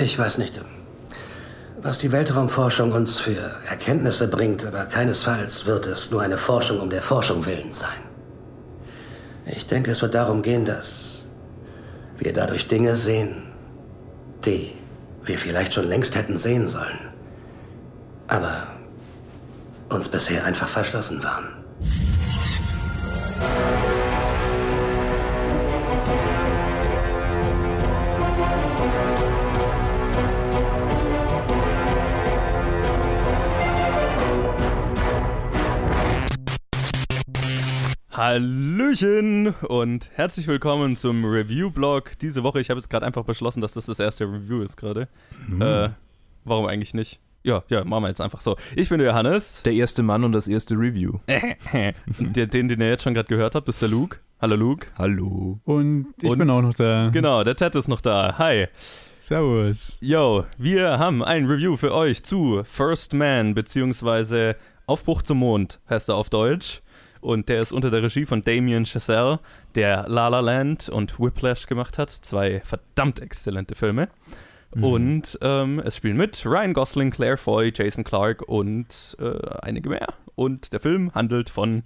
Ich weiß nicht, was die Weltraumforschung uns für Erkenntnisse bringt, aber keinesfalls wird es nur eine Forschung um der Forschung willen sein. Ich denke, es wird darum gehen, dass wir dadurch Dinge sehen, die wir vielleicht schon längst hätten sehen sollen, aber uns bisher einfach verschlossen waren. Hallöchen und herzlich willkommen zum Review-Blog. Diese Woche, ich habe jetzt gerade einfach beschlossen, dass das das erste Review ist gerade. Mhm. Äh, warum eigentlich nicht? Ja, ja, machen wir jetzt einfach so. Ich bin der Johannes. Der erste Mann und das erste Review. den, den, den ihr jetzt schon gerade gehört habt, ist der Luke. Hallo Luke. Hallo. Und ich und, bin auch noch da. Genau, der Ted ist noch da. Hi. Servus. Yo, wir haben ein Review für euch zu First Man, beziehungsweise Aufbruch zum Mond, heißt er auf Deutsch und der ist unter der Regie von Damien Chazelle, der La La Land und Whiplash gemacht hat. Zwei verdammt exzellente Filme. Mhm. Und ähm, es spielen mit Ryan Gosling, Claire Foy, Jason Clark und äh, einige mehr. Und der Film handelt von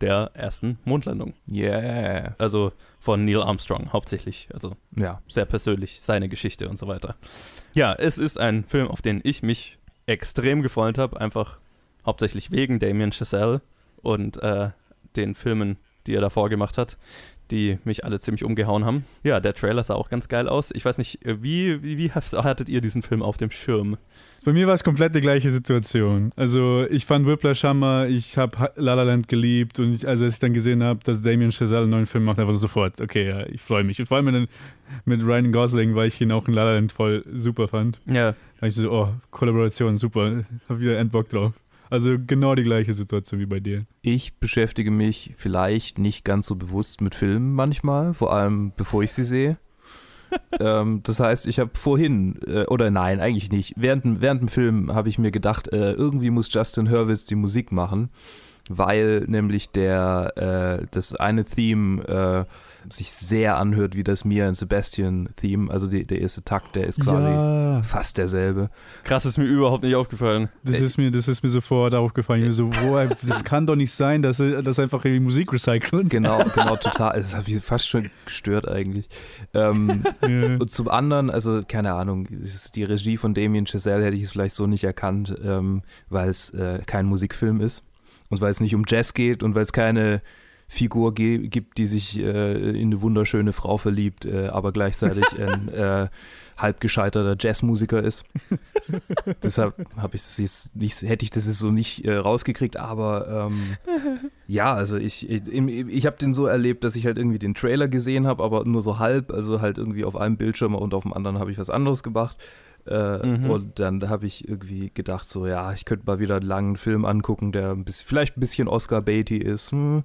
der ersten Mondlandung. Yeah. Also von Neil Armstrong hauptsächlich. Also ja, sehr persönlich seine Geschichte und so weiter. Ja, es ist ein Film, auf den ich mich extrem gefreut habe, einfach hauptsächlich wegen Damien Chazelle und äh, den Filmen, die er davor gemacht hat, die mich alle ziemlich umgehauen haben. Ja, der Trailer sah auch ganz geil aus. Ich weiß nicht, äh, wie, wie, wie hattet ihr diesen Film auf dem Schirm? Bei mir war es komplett die gleiche Situation. Also ich fand Whiplash Hammer, ich habe La La Land geliebt und ich, also als ich dann gesehen habe, dass Damien Chazelle einen neuen Film macht, einfach sofort, okay, ja, ich freue mich. Und vor allem mit, mit Ryan Gosling, weil ich ihn auch in La La Land voll super fand. Ja. Da ich so, oh, Kollaboration, super, hab wieder Endbock drauf. Also genau die gleiche Situation wie bei dir. Ich beschäftige mich vielleicht nicht ganz so bewusst mit Filmen manchmal, vor allem bevor ich sie sehe. ähm, das heißt, ich habe vorhin, äh, oder nein, eigentlich nicht, während, während dem Film habe ich mir gedacht, äh, irgendwie muss Justin Hurwitz die Musik machen, weil nämlich der, äh, das eine Theme äh, sich sehr anhört wie das Mia und Sebastian-Theme. Also die, der erste Takt, der ist quasi ja. fast derselbe. Krass, ist mir überhaupt nicht aufgefallen. Das ist mir, das ist mir sofort aufgefallen. Mir so, wo, das kann doch nicht sein, dass das einfach die Musik recyceln. Genau, genau, total. Das hat mich fast schon gestört eigentlich. Ähm, ja. Und zum anderen, also keine Ahnung, die Regie von Damien Chazelle hätte ich es vielleicht so nicht erkannt, ähm, weil es äh, kein Musikfilm ist und weil es nicht um Jazz geht und weil es keine Figur gibt, die sich äh, in eine wunderschöne Frau verliebt, äh, aber gleichzeitig ein äh, halb gescheiterter Jazzmusiker ist. Deshalb habe ich das nicht, hätte ich das so nicht äh, rausgekriegt, aber ähm, ja, also ich, ich, ich habe den so erlebt, dass ich halt irgendwie den Trailer gesehen habe, aber nur so halb, also halt irgendwie auf einem Bildschirm und auf dem anderen habe ich was anderes gemacht. Äh, mhm. Und dann habe ich irgendwie gedacht, so, ja, ich könnte mal wieder einen langen Film angucken, der ein bisschen, vielleicht ein bisschen Oscar Beatty ist. Hm.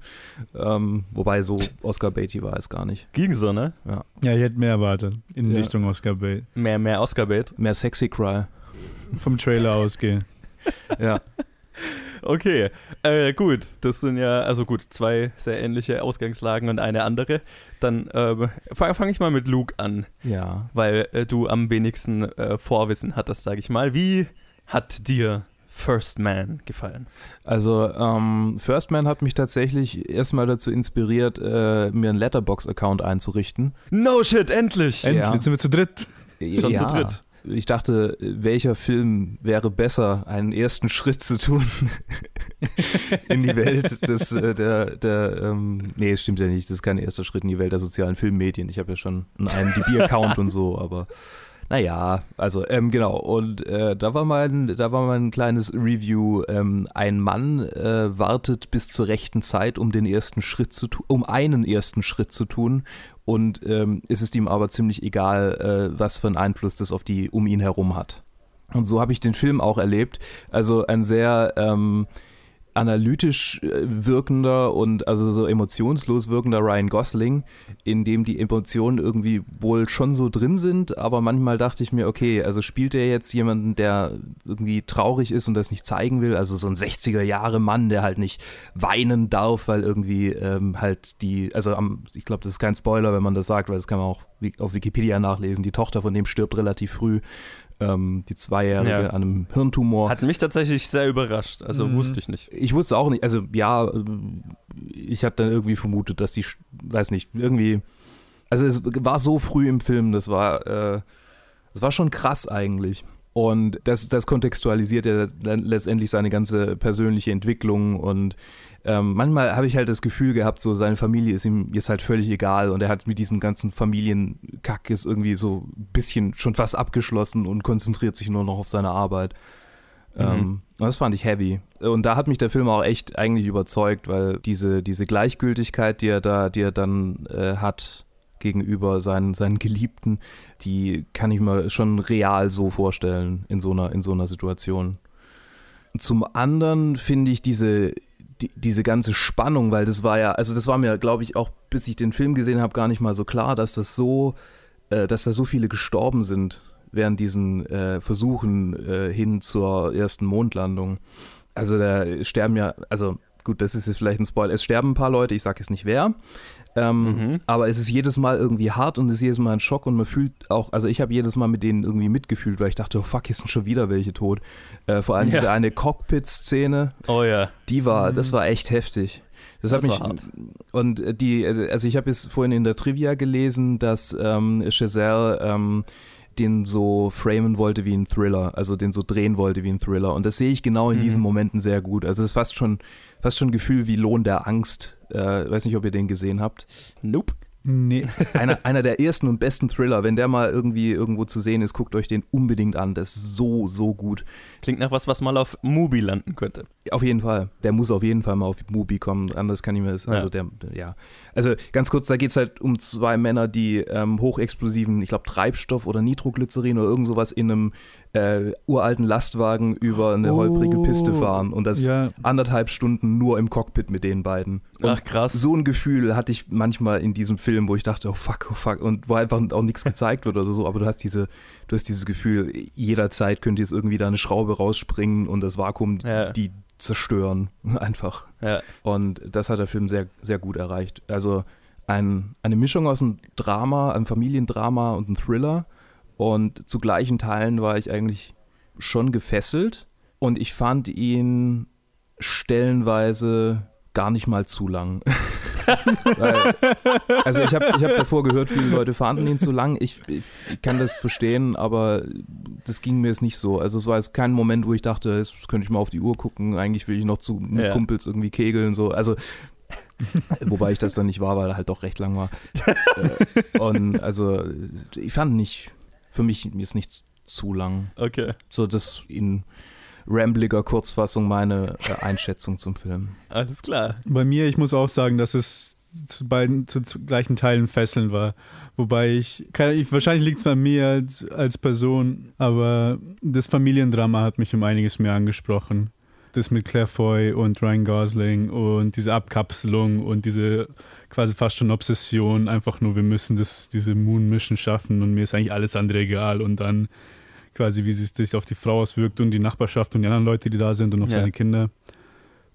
Ähm, wobei so Oscar Beatty war es gar nicht. Ging so, ne? Ja. Ja, ich hätte mehr erwartet in ja. Richtung Oscar Bait. Mehr, mehr Oscar Bait? Mehr Sexy Cry. Vom Trailer ausgehen. ja. Okay, äh, gut. Das sind ja, also gut, zwei sehr ähnliche Ausgangslagen und eine andere. Dann äh, fange fang ich mal mit Luke an. Ja. Weil äh, du am wenigsten äh, Vorwissen hattest, sage ich mal. Wie hat dir First Man gefallen? Also, ähm, First Man hat mich tatsächlich erstmal dazu inspiriert, äh, mir einen Letterbox-Account einzurichten. No shit, endlich! Endlich, ja. jetzt sind wir zu dritt. Schon ja. zu dritt ich dachte, welcher Film wäre besser, einen ersten Schritt zu tun in die Welt des, äh, der, der, ähm, nee, es stimmt ja nicht, das ist kein erster Schritt in die Welt der sozialen Filmmedien. Ich habe ja schon einen IMDb-Account und so, aber naja, also ähm, genau. Und äh, da war mein, da war mein kleines Review. Ähm, ein Mann äh, wartet bis zur rechten Zeit, um den ersten Schritt zu tun, um einen ersten Schritt zu tun. Und ähm, es ist ihm aber ziemlich egal, äh, was für einen Einfluss das auf die um ihn herum hat. Und so habe ich den Film auch erlebt. Also ein sehr ähm, analytisch äh, wirkender und also so emotionslos wirkender Ryan Gosling, in dem die Emotionen irgendwie wohl schon so drin sind, aber manchmal dachte ich mir, okay, also spielt er jetzt jemanden, der irgendwie traurig ist und das nicht zeigen will, also so ein 60er Jahre Mann, der halt nicht weinen darf, weil irgendwie ähm, halt die, also am, ich glaube, das ist kein Spoiler, wenn man das sagt, weil das kann man auch auf Wikipedia nachlesen, die Tochter von dem stirbt relativ früh ähm, die Zweijährige ja. an einem Hirntumor. Hat mich tatsächlich sehr überrascht, also mhm. wusste ich nicht. Ich wusste auch nicht, also ja, äh, ich hatte dann irgendwie vermutet, dass die, weiß nicht, irgendwie, also es war so früh im Film, das war, äh, das war schon krass eigentlich. Und das, das kontextualisiert ja letztendlich seine ganze persönliche Entwicklung und ähm, manchmal habe ich halt das Gefühl gehabt, so seine Familie ist ihm jetzt halt völlig egal und er hat mit diesem ganzen Familienkack ist irgendwie so ein bisschen schon fast abgeschlossen und konzentriert sich nur noch auf seine Arbeit. Mhm. Ähm, das fand ich heavy. Und da hat mich der Film auch echt eigentlich überzeugt, weil diese, diese Gleichgültigkeit, die er da, die er dann äh, hat gegenüber seinen, seinen Geliebten, die kann ich mir schon real so vorstellen in so einer, in so einer Situation. Zum anderen finde ich diese die, diese ganze Spannung, weil das war ja, also das war mir, glaube ich, auch bis ich den Film gesehen habe, gar nicht mal so klar, dass das so, äh, dass da so viele gestorben sind während diesen äh, Versuchen äh, hin zur ersten Mondlandung. Also da sterben ja, also gut, das ist jetzt vielleicht ein Spoiler, es sterben ein paar Leute, ich sage jetzt nicht wer, ähm, mhm. Aber es ist jedes Mal irgendwie hart und es ist jedes Mal ein Schock und man fühlt auch, also ich habe jedes Mal mit denen irgendwie mitgefühlt, weil ich dachte, oh fuck, hier sind schon wieder welche tot. Äh, vor allem ja. diese eine Cockpit-Szene. Oh ja. Die war, das war echt heftig. Das, das hat mich hart. und die, also ich habe jetzt vorhin in der Trivia gelesen, dass ähm, Chazelle ähm, den so framen wollte wie ein Thriller, also den so drehen wollte wie ein Thriller. Und das sehe ich genau in mhm. diesen Momenten sehr gut. Also es ist fast schon, fast schon ein Gefühl wie Lohn der Angst. Äh, weiß nicht, ob ihr den gesehen habt. Nope. Nee. Einer, einer der ersten und besten Thriller. Wenn der mal irgendwie irgendwo zu sehen ist, guckt euch den unbedingt an. Das ist so, so gut. Klingt nach was, was mal auf Mubi landen könnte. Auf jeden Fall. Der muss auf jeden Fall mal auf Mubi kommen. Anders kann ich mir das. Also, ja. der, ja. Also, ganz kurz, da geht es halt um zwei Männer, die ähm, hochexplosiven, ich glaube, Treibstoff oder Nitroglycerin oder irgend sowas in einem äh, uralten Lastwagen über eine oh, holprige Piste fahren und das ja. anderthalb Stunden nur im Cockpit mit den beiden. Und Ach krass. So ein Gefühl hatte ich manchmal in diesem Film, wo ich dachte, oh fuck, oh fuck, und wo einfach auch nichts gezeigt wird oder so, aber du hast diese, du hast dieses Gefühl, jederzeit könnte jetzt irgendwie da eine Schraube rausspringen und das Vakuum ja. die zerstören, einfach. Ja. Und das hat der Film sehr, sehr gut erreicht. Also ein, eine Mischung aus einem Drama, einem Familiendrama und einem Thriller und zu gleichen Teilen war ich eigentlich schon gefesselt und ich fand ihn stellenweise gar nicht mal zu lang. Weil, also ich habe ich hab davor gehört, viele Leute fanden ihn zu lang. Ich, ich, ich, kann das verstehen, aber das ging mir jetzt nicht so. Also es war jetzt kein Moment, wo ich dachte, jetzt könnte ich mal auf die Uhr gucken. Eigentlich will ich noch zu mit ja. Kumpels irgendwie kegeln. So. Also wobei ich das dann nicht war, weil er halt doch recht lang war. Äh, und also ich fand nicht für mich ist nicht zu lang. Okay. So, das in rambliger Kurzfassung meine äh, Einschätzung zum Film. Alles klar. Bei mir, ich muss auch sagen, dass es zu beiden zu, zu gleichen Teilen fesselnd war. Wobei ich, kann, ich wahrscheinlich liegt es bei mir als, als Person, aber das Familiendrama hat mich um einiges mehr angesprochen das mit Claire Foy und Ryan Gosling und diese Abkapselung und diese quasi fast schon Obsession, einfach nur, wir müssen das, diese Moon Mission schaffen und mir ist eigentlich alles andere egal und dann quasi, wie es sich auf die Frau auswirkt und die Nachbarschaft und die anderen Leute, die da sind und auf ja. seine Kinder,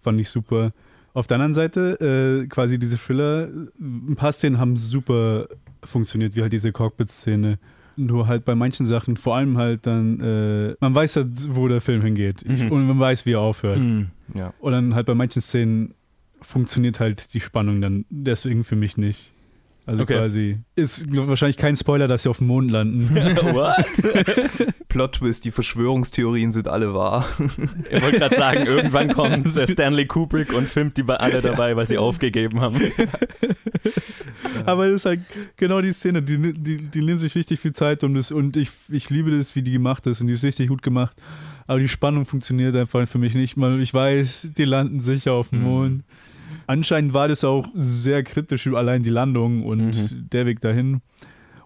fand ich super. Auf der anderen Seite, äh, quasi diese Thriller, ein paar Szenen haben super funktioniert, wie halt diese Cockpit-Szene nur halt bei manchen Sachen, vor allem halt dann, äh, man weiß ja, wo der Film hingeht mhm. und man weiß, wie er aufhört. Mhm. Ja. Und dann halt bei manchen Szenen funktioniert halt die Spannung dann deswegen für mich nicht. Also okay. quasi. Ist wahrscheinlich kein Spoiler, dass sie auf dem Mond landen. What? Plot Twist, die Verschwörungstheorien sind alle wahr. Ich wollte gerade sagen, irgendwann kommt Stanley Kubrick und filmt die bei alle dabei, weil sie aufgegeben haben. Aber es ist halt genau die Szene, die, die, die nimmt sich richtig viel Zeit um das und ich, ich liebe das, wie die gemacht ist und die ist richtig gut gemacht. Aber die Spannung funktioniert einfach für mich nicht mal. Ich weiß, die landen sicher auf dem mhm. Mond. Mhm. Anscheinend war das auch sehr kritisch, allein die Landung und mhm. der Weg dahin.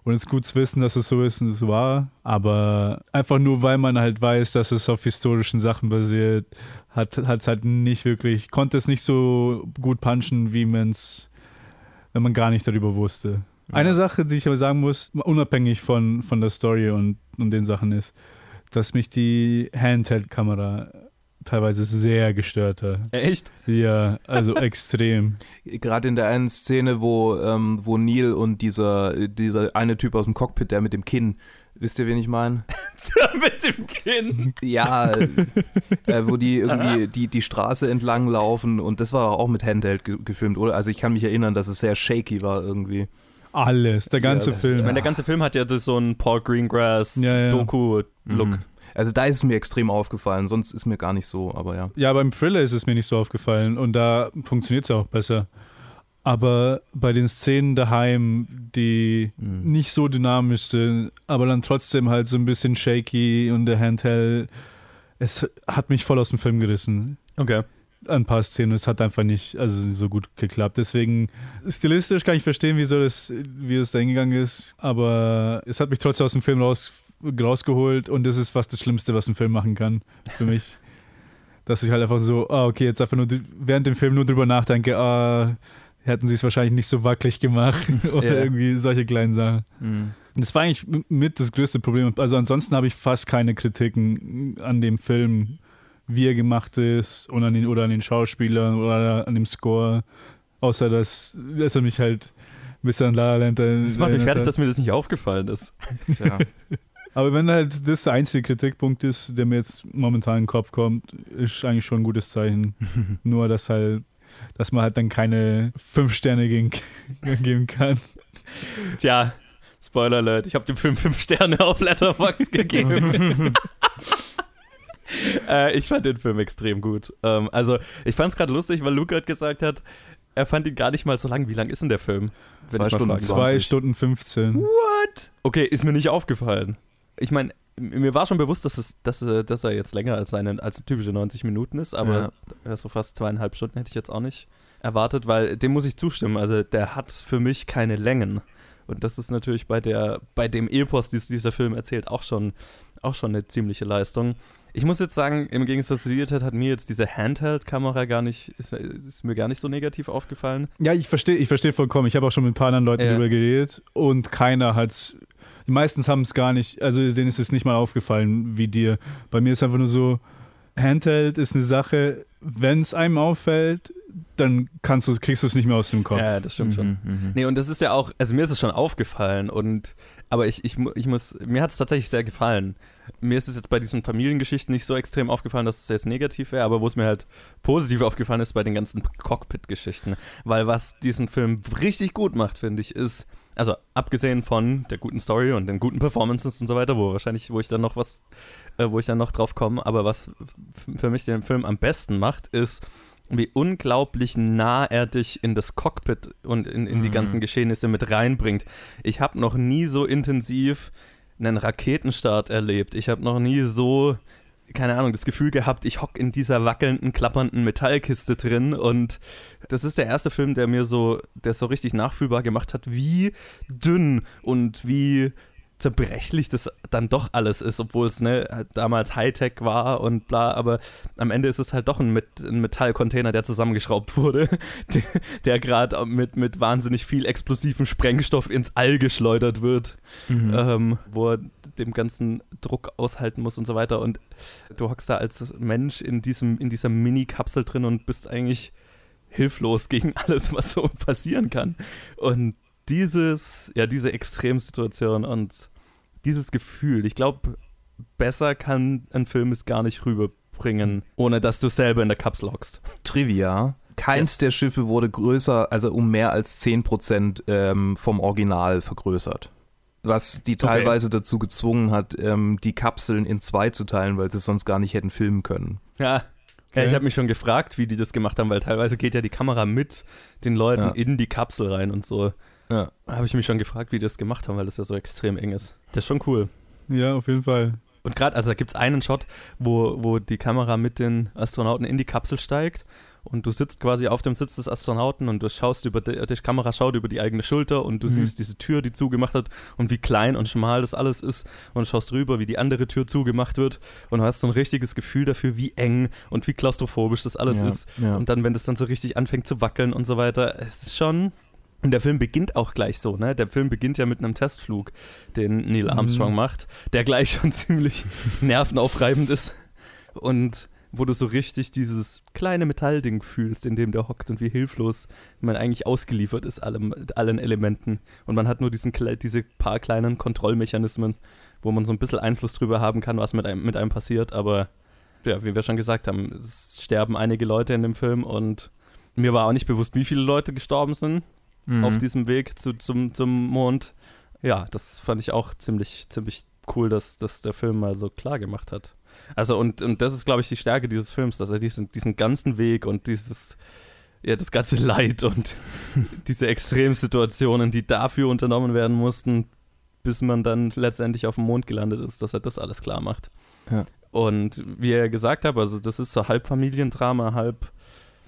Und es ist gut zu wissen, dass es so ist und es war. Aber einfach nur, weil man halt weiß, dass es auf historischen Sachen basiert, hat es halt nicht wirklich, konnte es nicht so gut punchen, wie man es, wenn man gar nicht darüber wusste. Ja. Eine Sache, die ich aber sagen muss, unabhängig von, von der Story und, und den Sachen ist, dass mich die Handheld-Kamera teilweise sehr gestört hat. Echt? Ja, also extrem. Gerade in der einen Szene, wo, ähm, wo Neil und dieser, dieser eine Typ aus dem Cockpit, der mit dem Kinn Wisst ihr, wen ich meine? Mit dem Kinn. Ja, äh, wo die irgendwie die, die Straße entlang laufen und das war auch mit Handheld ge gefilmt, oder? Also ich kann mich erinnern, dass es sehr shaky war irgendwie. Alles, der ganze ja, Film. Ich meine, der ganze Film hat ja das so einen Paul Greengrass ja, ja. Mhm. Also da ist es mir extrem aufgefallen, sonst ist mir gar nicht so, aber ja. Ja, beim Thriller ist es mir nicht so aufgefallen und da funktioniert es auch besser. Aber bei den Szenen daheim, die mhm. nicht so dynamisch sind, aber dann trotzdem halt so ein bisschen shaky und der Handheld, es hat mich voll aus dem Film gerissen. Okay. Ein paar Szenen, es hat einfach nicht also so gut geklappt. Deswegen, stilistisch kann ich verstehen, wieso das, wie es da hingegangen ist, aber es hat mich trotzdem aus dem Film raus, rausgeholt und das ist fast das Schlimmste, was ein Film machen kann für mich. Dass ich halt einfach so, ah, okay, jetzt einfach nur während dem Film nur drüber nachdenke, ah, hätten sie es wahrscheinlich nicht so wackelig gemacht oder ja. irgendwie solche kleinen Sachen. Mhm. Das war eigentlich mit das größte Problem. Also ansonsten habe ich fast keine Kritiken an dem Film, wie er gemacht ist und an den, oder an den Schauspielern oder an dem Score. Außer dass, dass er mich halt ein bisschen an La La Land Das macht mich fertig, hat. dass mir das nicht aufgefallen ist. Tja. Aber wenn halt das der einzige Kritikpunkt ist, der mir jetzt momentan in den Kopf kommt, ist eigentlich schon ein gutes Zeichen. Nur, dass halt dass man halt dann keine fünf Sterne gegen, geben kann. Tja, Spoiler Alert, ich habe dem Film fünf Sterne auf Letterboxd gegeben. äh, ich fand den Film extrem gut. Ähm, also, ich fand es gerade lustig, weil Luke gerade gesagt hat, er fand ihn gar nicht mal so lang. Wie lang ist denn der Film? Zwei Stunden, zwei Stunden 15. What? Okay, ist mir nicht aufgefallen. Ich meine, mir war schon bewusst, dass, es, dass, äh, dass er jetzt länger als, seine, als typische 90 Minuten ist, aber ja. so fast zweieinhalb Stunden hätte ich jetzt auch nicht erwartet, weil dem muss ich zustimmen. Also der hat für mich keine Längen. Und das ist natürlich bei der, bei dem Epos, die dieser Film erzählt, auch schon, auch schon eine ziemliche Leistung. Ich muss jetzt sagen, im Gegensatz zu dir, hat mir jetzt diese Handheld-Kamera gar nicht, ist, ist, mir gar nicht so negativ aufgefallen. Ja, ich verstehe, ich verstehe vollkommen. Ich habe auch schon mit ein paar anderen Leuten ja. darüber geredet und keiner hat die meisten haben es gar nicht, also denen ist es nicht mal aufgefallen wie dir. Bei mir ist einfach nur so, Handheld ist eine Sache, wenn es einem auffällt, dann kannst du, kriegst du es nicht mehr aus dem Kopf. Ja, das stimmt mhm, schon. Mhm. Nee, und das ist ja auch, also mir ist es schon aufgefallen und aber ich, ich, ich muss, mir hat es tatsächlich sehr gefallen. Mir ist es jetzt bei diesen Familiengeschichten nicht so extrem aufgefallen, dass es jetzt negativ wäre, aber wo es mir halt positiv aufgefallen ist bei den ganzen Cockpit-Geschichten. Weil was diesen Film richtig gut macht, finde ich, ist, also abgesehen von der guten Story und den guten Performances und so weiter, wo wahrscheinlich, wo ich dann noch was, äh, wo ich dann noch drauf komme, aber was für mich den Film am besten macht, ist, wie unglaublich nah er dich in das Cockpit und in, in die mhm. ganzen Geschehnisse mit reinbringt. Ich habe noch nie so intensiv einen Raketenstart erlebt. Ich habe noch nie so keine Ahnung, das Gefühl gehabt, ich hock in dieser wackelnden, klappernden Metallkiste drin und das ist der erste Film, der mir so, der so richtig nachfühlbar gemacht hat, wie dünn und wie zerbrechlich das dann doch alles ist, obwohl es ne, damals Hightech war und bla, aber am Ende ist es halt doch ein, Met ein Metallcontainer, der zusammengeschraubt wurde, der, der gerade mit, mit wahnsinnig viel explosivem Sprengstoff ins All geschleudert wird, mhm. ähm, wo er dem ganzen Druck aushalten muss und so weiter. Und du hockst da als Mensch in, diesem, in dieser Mini-Kapsel drin und bist eigentlich hilflos gegen alles, was so passieren kann. Und dieses, ja, diese Extremsituation und dieses Gefühl, ich glaube, besser kann ein Film es gar nicht rüberbringen, ohne dass du selber in der Kapsel hockst. Trivia. Keins yes. der Schiffe wurde größer, also um mehr als 10% ähm, vom Original vergrößert. Was die teilweise okay. dazu gezwungen hat, ähm, die Kapseln in zwei zu teilen, weil sie es sonst gar nicht hätten filmen können. Ja, Okay. Ja, ich habe mich schon gefragt, wie die das gemacht haben, weil teilweise geht ja die Kamera mit den Leuten ja. in die Kapsel rein und so. Ja. Habe ich mich schon gefragt, wie die das gemacht haben, weil das ja so extrem eng ist. Das ist schon cool. Ja, auf jeden Fall. Und gerade, also da gibt es einen Shot, wo, wo die Kamera mit den Astronauten in die Kapsel steigt und du sitzt quasi auf dem Sitz des Astronauten und du schaust über die, die Kamera schaut über die eigene Schulter und du mhm. siehst diese Tür, die zugemacht hat und wie klein und schmal das alles ist und schaust rüber, wie die andere Tür zugemacht wird und du hast so ein richtiges Gefühl dafür, wie eng und wie klaustrophobisch das alles Ja, ist. ja. Und dann, wenn das dann so richtig anfängt zu wackeln und so weiter, es ist schon. Und der Film beginnt auch gleich so, ne? Der Film beginnt ja mit einem Testflug, den Neil Armstrong Mhm. macht, der gleich schon ziemlich nervenaufreibend ist. Und wo du so richtig dieses kleine Metallding fühlst, in dem der hockt und wie hilflos man eigentlich ausgeliefert ist allem, allen Elementen. Und man hat nur diesen, diese paar kleinen Kontrollmechanismen, wo man so ein bisschen Einfluss drüber haben kann, was mit einem, mit einem passiert. Aber ja, wie wir schon gesagt haben, es sterben einige Leute in dem Film und mir war auch nicht bewusst, wie viele Leute gestorben sind Mhm. auf diesem Weg zu, zum, zum Mond. Ja, das fand ich auch ziemlich, ziemlich cool, dass, dass der Film mal so klar gemacht hat. Also, und, und das ist, glaube ich, die Stärke dieses Films, dass er diesen, diesen ganzen Weg und dieses, ja, das ganze Leid und diese Extremsituationen, die dafür unternommen werden mussten, bis man dann letztendlich auf dem Mond gelandet ist, dass er das alles klar macht. Ja. Und wie er gesagt hat, also das ist so halb Familiendrama, halb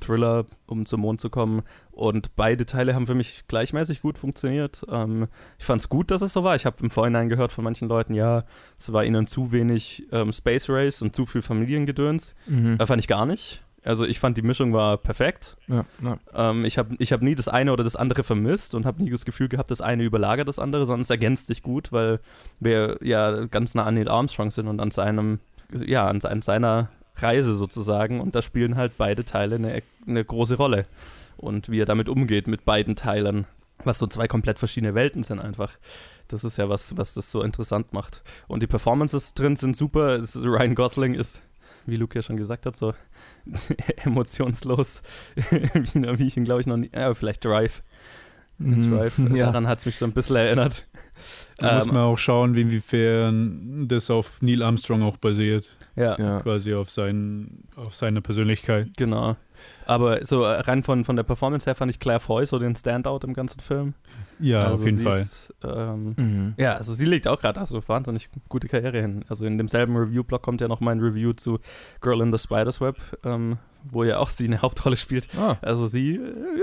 Thriller, um zum Mond zu kommen. Und beide Teile haben für mich gleichmäßig gut funktioniert. Ähm, ich fand es gut, dass es so war. Ich habe im Vorhinein gehört von manchen Leuten, ja, es war ihnen zu wenig ähm, Space Race und zu viel Familiengedöns. Mhm. Äh, fand ich gar nicht. Also ich fand, die Mischung war perfekt. Ja, ja. Ähm, ich habe ich hab nie das eine oder das andere vermisst und habe nie das Gefühl gehabt, das eine überlagert das andere, sondern es ergänzt sich gut, weil wir ja ganz nah an Neil Armstrong sind und an seinem, ja, an, an seiner Reise sozusagen. Und da spielen halt beide Teile eine, eine große Rolle. Und wie er damit umgeht mit beiden Teilen, was so zwei komplett verschiedene Welten sind einfach. Das ist ja was, was das so interessant macht. Und die Performances drin sind super. Ryan Gosling ist, wie Luke ja schon gesagt hat, so emotionslos, wie, wie ich ihn glaube ich noch nie, ja, vielleicht Drive. Mhm. Drive. Ja. Daran hat es mich so ein bisschen erinnert. Da muss Ähm, man auch schauen, wie- inwiefern das auf Neil Armstrong auch basiert. Ja, Ja. Quasi auf, sein, auf seine Persönlichkeit. genau. Aber so äh, rein von, von der Performance her fand ich Claire Foy so den Standout im ganzen Film. Ja, Also auf jeden sie Fall. Ist, ähm, Mhm. Ja, also sie legt auch gerade also wahnsinnig gute Karriere hin. Also in demselben Review-Blog kommt ja noch mein Review zu Girl in the Spider's Web, ähm, wo ja auch sie eine Hauptrolle spielt. Ah, Also sie, äh,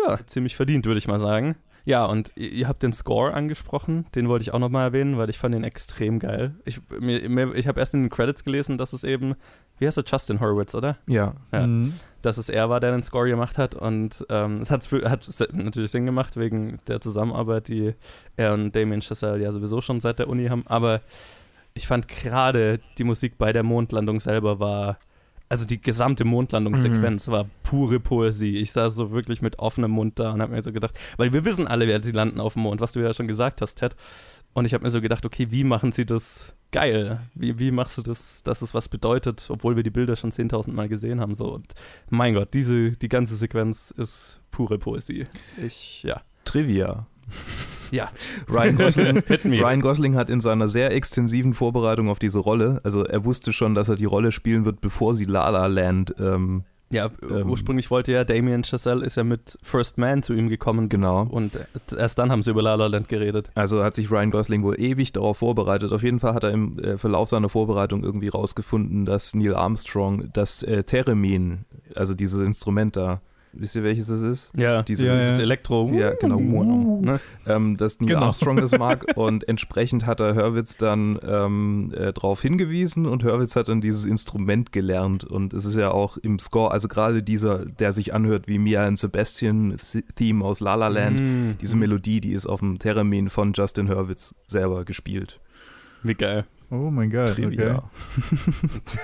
ja, ziemlich verdient, würde ich mal sagen. Ja, und ihr, habt den Score angesprochen, den wollte ich auch nochmal erwähnen, weil ich fand den extrem geil. Ich, mir, mir, ich habe erst in den Credits gelesen, dass es eben, wie heißt er, Justin Horowitz, oder? ja. Ja. Mhm. dass es er war, der den Score gemacht hat. Und ähm, es für, hat natürlich Sinn gemacht wegen der Zusammenarbeit, die er und Damien Chazelle ja sowieso schon seit der Uni haben. Aber ich fand gerade die Musik bei der Mondlandung selber war, also die gesamte Mondlandungssequenz war pure Poesie. Ich saß so wirklich mit offenem Mund da und habe mir so gedacht, weil wir wissen alle, wer die landen auf dem Mond, was du ja schon gesagt hast, Ted. Und ich habe mir so gedacht, okay, wie machen sie das geil? Wie, wie machst du das, dass es was bedeutet, obwohl wir die Bilder schon 10.000 Mal gesehen haben? So. Und mein Gott, diese, die ganze Sequenz ist pure Poesie. Ich, ja. Trivia. Ja. Ryan Gosling. Ryan Gosling hat in seiner sehr extensiven Vorbereitung auf diese Rolle, also er wusste schon, dass er die Rolle spielen wird, bevor sie La La Land, ähm, Ja, Ähm, ursprünglich wollte ja Damien Chazelle ist ja mit First Man zu ihm gekommen. genau. Und erst dann haben sie über La La Land geredet. Also hat sich Ryan Gosling wohl ewig darauf vorbereitet. Auf jeden Fall hat er im äh, Verlauf seiner Vorbereitung irgendwie rausgefunden, dass Neil Armstrong das äh, Theremin, also dieses Instrument da, wisst ihr welches es ist? Ja, Diese- dieses Ja, ja. Elektro. Ja, genau. Ne? ähm, dass Neil Genau. Armstrong das mag und entsprechend hat er Hurwitz dann ähm, äh, darauf hingewiesen und Hurwitz hat dann dieses Instrument gelernt und es ist ja auch im Score, also gerade dieser, der sich anhört wie Mia and Sebastian Theme aus La La Land, Mhm. diese Melodie, die ist auf dem Theremin von Justin Hurwitz selber gespielt. Wie geil. Oh mein Gott. Okay. Trivia.